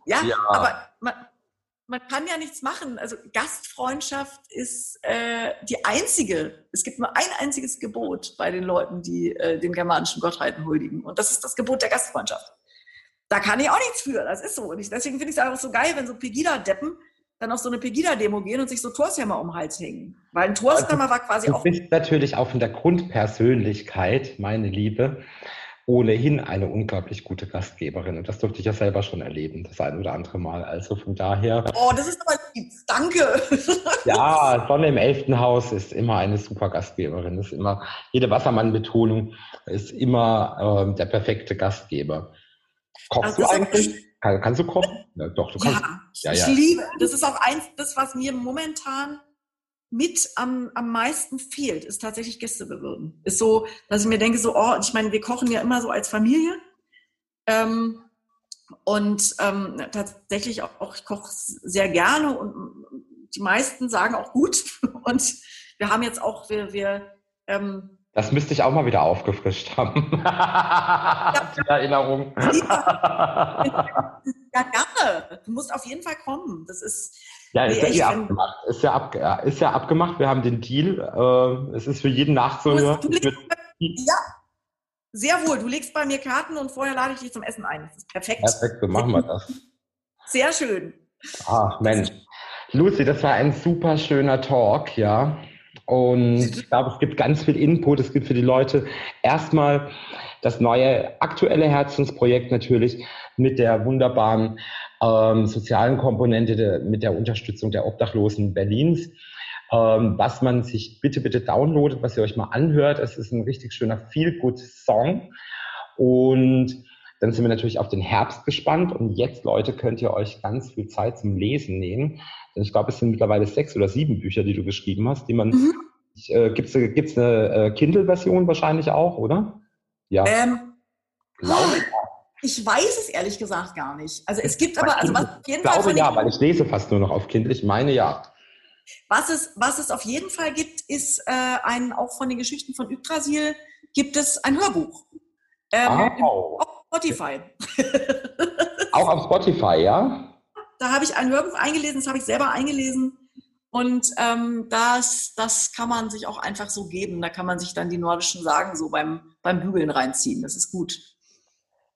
ja, ja, aber man, man, kann ja nichts machen. Also Gastfreundschaft ist äh, die einzige, es gibt nur ein einziges Gebot bei den Leuten, die äh, den germanischen Gottheiten huldigen. Und das ist das Gebot der Gastfreundschaft. Da kann ich auch nichts für, das ist so. Und ich, deswegen finde ich es einfach so geil, wenn so Pegida-Deppen dann auf so eine Pegida-Demo gehen und sich so Torshämmer um den Hals hängen. Weil ein Torshämmer war quasi auch. Du bist natürlich auch von der Grundpersönlichkeit, meine Liebe, ohnehin eine unglaublich gute Gastgeberin. Und das durfte ich ja selber schon erleben, das ein oder andere Mal. Also von daher. Oh, das ist aber lieb. Danke. [LAUGHS] ja, Sonne im elften Haus ist immer eine super Gastgeberin. Ist immer, jede Wassermann-Betonung ist immer äh, der perfekte Gastgeber. Kochst also du eigentlich? Kann, kannst du kochen? [LAUGHS] Ja, doch, du kannst. Ja, ja, ich liebe. Das ist auch eins, das, was mir momentan mit am, am meisten fehlt, ist tatsächlich Gäste bewirten. Ist so, dass ich mir denke, so, oh, ich meine, wir kochen ja immer so als Familie. Ähm, und ähm, tatsächlich auch, auch ich koche sehr gerne und die meisten sagen auch gut. [LAUGHS] Und wir haben jetzt auch, wir, wir ähm, das müsste ich auch mal wieder aufgefrischt haben. [LAUGHS] Ja. Die Erinnerung. [LAUGHS] Ja, gerne. Du musst auf jeden Fall kommen. Das ist. Ja, ist ja eh abgemacht. Ist ja, ab, ist ja abgemacht. Wir haben den Deal. Äh, es ist für jeden nachzuhören. Ja, sehr wohl. Du legst bei mir Karten und vorher lade ich dich zum Essen ein. Das ist perfekt. Perfekt, so machen wir das. Sehr schön. Ach, Mensch. Lucy, das war ein super schöner Talk, ja. Und ich glaube, es gibt ganz viel Input. Es gibt für die Leute erstmal das neue aktuelle Herzensprojekt natürlich mit der wunderbaren ähm, sozialen Komponente, de, mit der Unterstützung der Obdachlosen Berlins. Ähm, was man sich bitte, bitte downloadet, was ihr euch mal anhört. Es ist ein richtig schöner Feel-Good-Song. Und Dann sind wir natürlich auf den Herbst gespannt und jetzt, Leute, könnt ihr euch ganz viel Zeit zum Lesen nehmen. Denn ich glaube, es sind mittlerweile sechs oder sieben Bücher, die du geschrieben hast, die man. Mhm. Äh, Gibt es gibt's eine äh, Kindle-Version wahrscheinlich auch, oder? Ja. Ähm, Glaube oh, ich weiß es ehrlich gesagt gar nicht. Also es gibt aber, also was auf jeden ich Fall. glaube ja, weil ich lese fast nur noch auf Kindle. Ich meine ja. Was es, was es auf jeden Fall gibt, ist äh, ein, auch von den Geschichten von Yggdrasil gibt es ein Hörbuch. Ähm, oh. Spotify. [LAUGHS] auch auf Spotify, ja? Da habe ich ein Hörbuch eingelesen, das habe ich selber eingelesen. Und ähm, das, das kann man sich auch einfach so geben. Da kann man sich dann die nordischen Sagen so beim, beim Bügeln reinziehen. Das ist gut.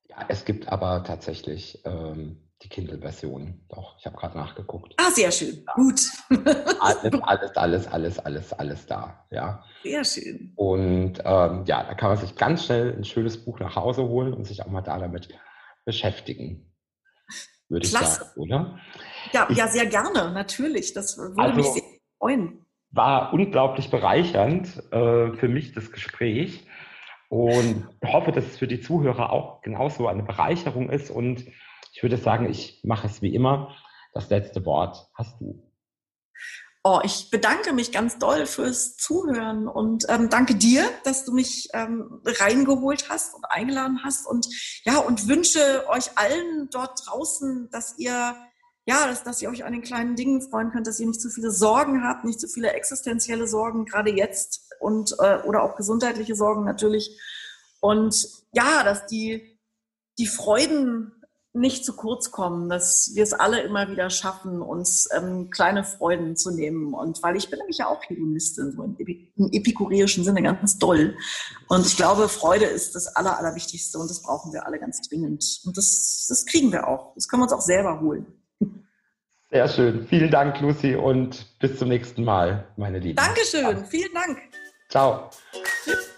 Ja, es gibt aber tatsächlich ähm, die Kindle-Version. Doch, ich habe gerade nachgeguckt. Ah, sehr schön. Ja. Gut. alles, alles, alles, alles, alles, alles da. Ja. Sehr schön. Und ähm, ja, da kann man sich ganz schnell ein schönes Buch nach Hause holen und sich auch mal da damit beschäftigen. Würde Klasse. ich sagen, oder? Ja, ich, ja, sehr gerne, natürlich. Das würde also, mich sehr freuen. War unglaublich bereichernd äh, für mich das Gespräch und hoffe, dass es für die Zuhörer auch genauso eine Bereicherung ist. Und ich würde sagen, ich mache es wie immer. Das letzte Wort hast du. Oh, ich bedanke mich ganz doll fürs Zuhören und ähm, danke dir, dass du mich ähm, reingeholt hast und eingeladen hast und ja und wünsche euch allen dort draußen, dass ihr ja, dass, dass ihr euch an den kleinen Dingen freuen könnt, dass ihr nicht zu viele Sorgen habt, nicht zu viele existenzielle Sorgen, gerade jetzt und äh, oder auch gesundheitliche Sorgen natürlich. Und ja, dass die, die Freuden nicht zu kurz kommen, dass wir es alle immer wieder schaffen, uns ähm, kleine Freuden zu nehmen. Und weil ich bin nämlich ja auch Hedonistin, so im, im epikureischen Sinne ganz doll. Und ich glaube, Freude ist das Aller, Allerwichtigste und das brauchen wir alle ganz dringend. Und das, das kriegen wir auch. Das können wir uns auch selber holen. Sehr schön. Vielen Dank, Lucy, und bis zum nächsten Mal, meine Lieben. Dankeschön. Vielen Dank. Ciao. Tschüss.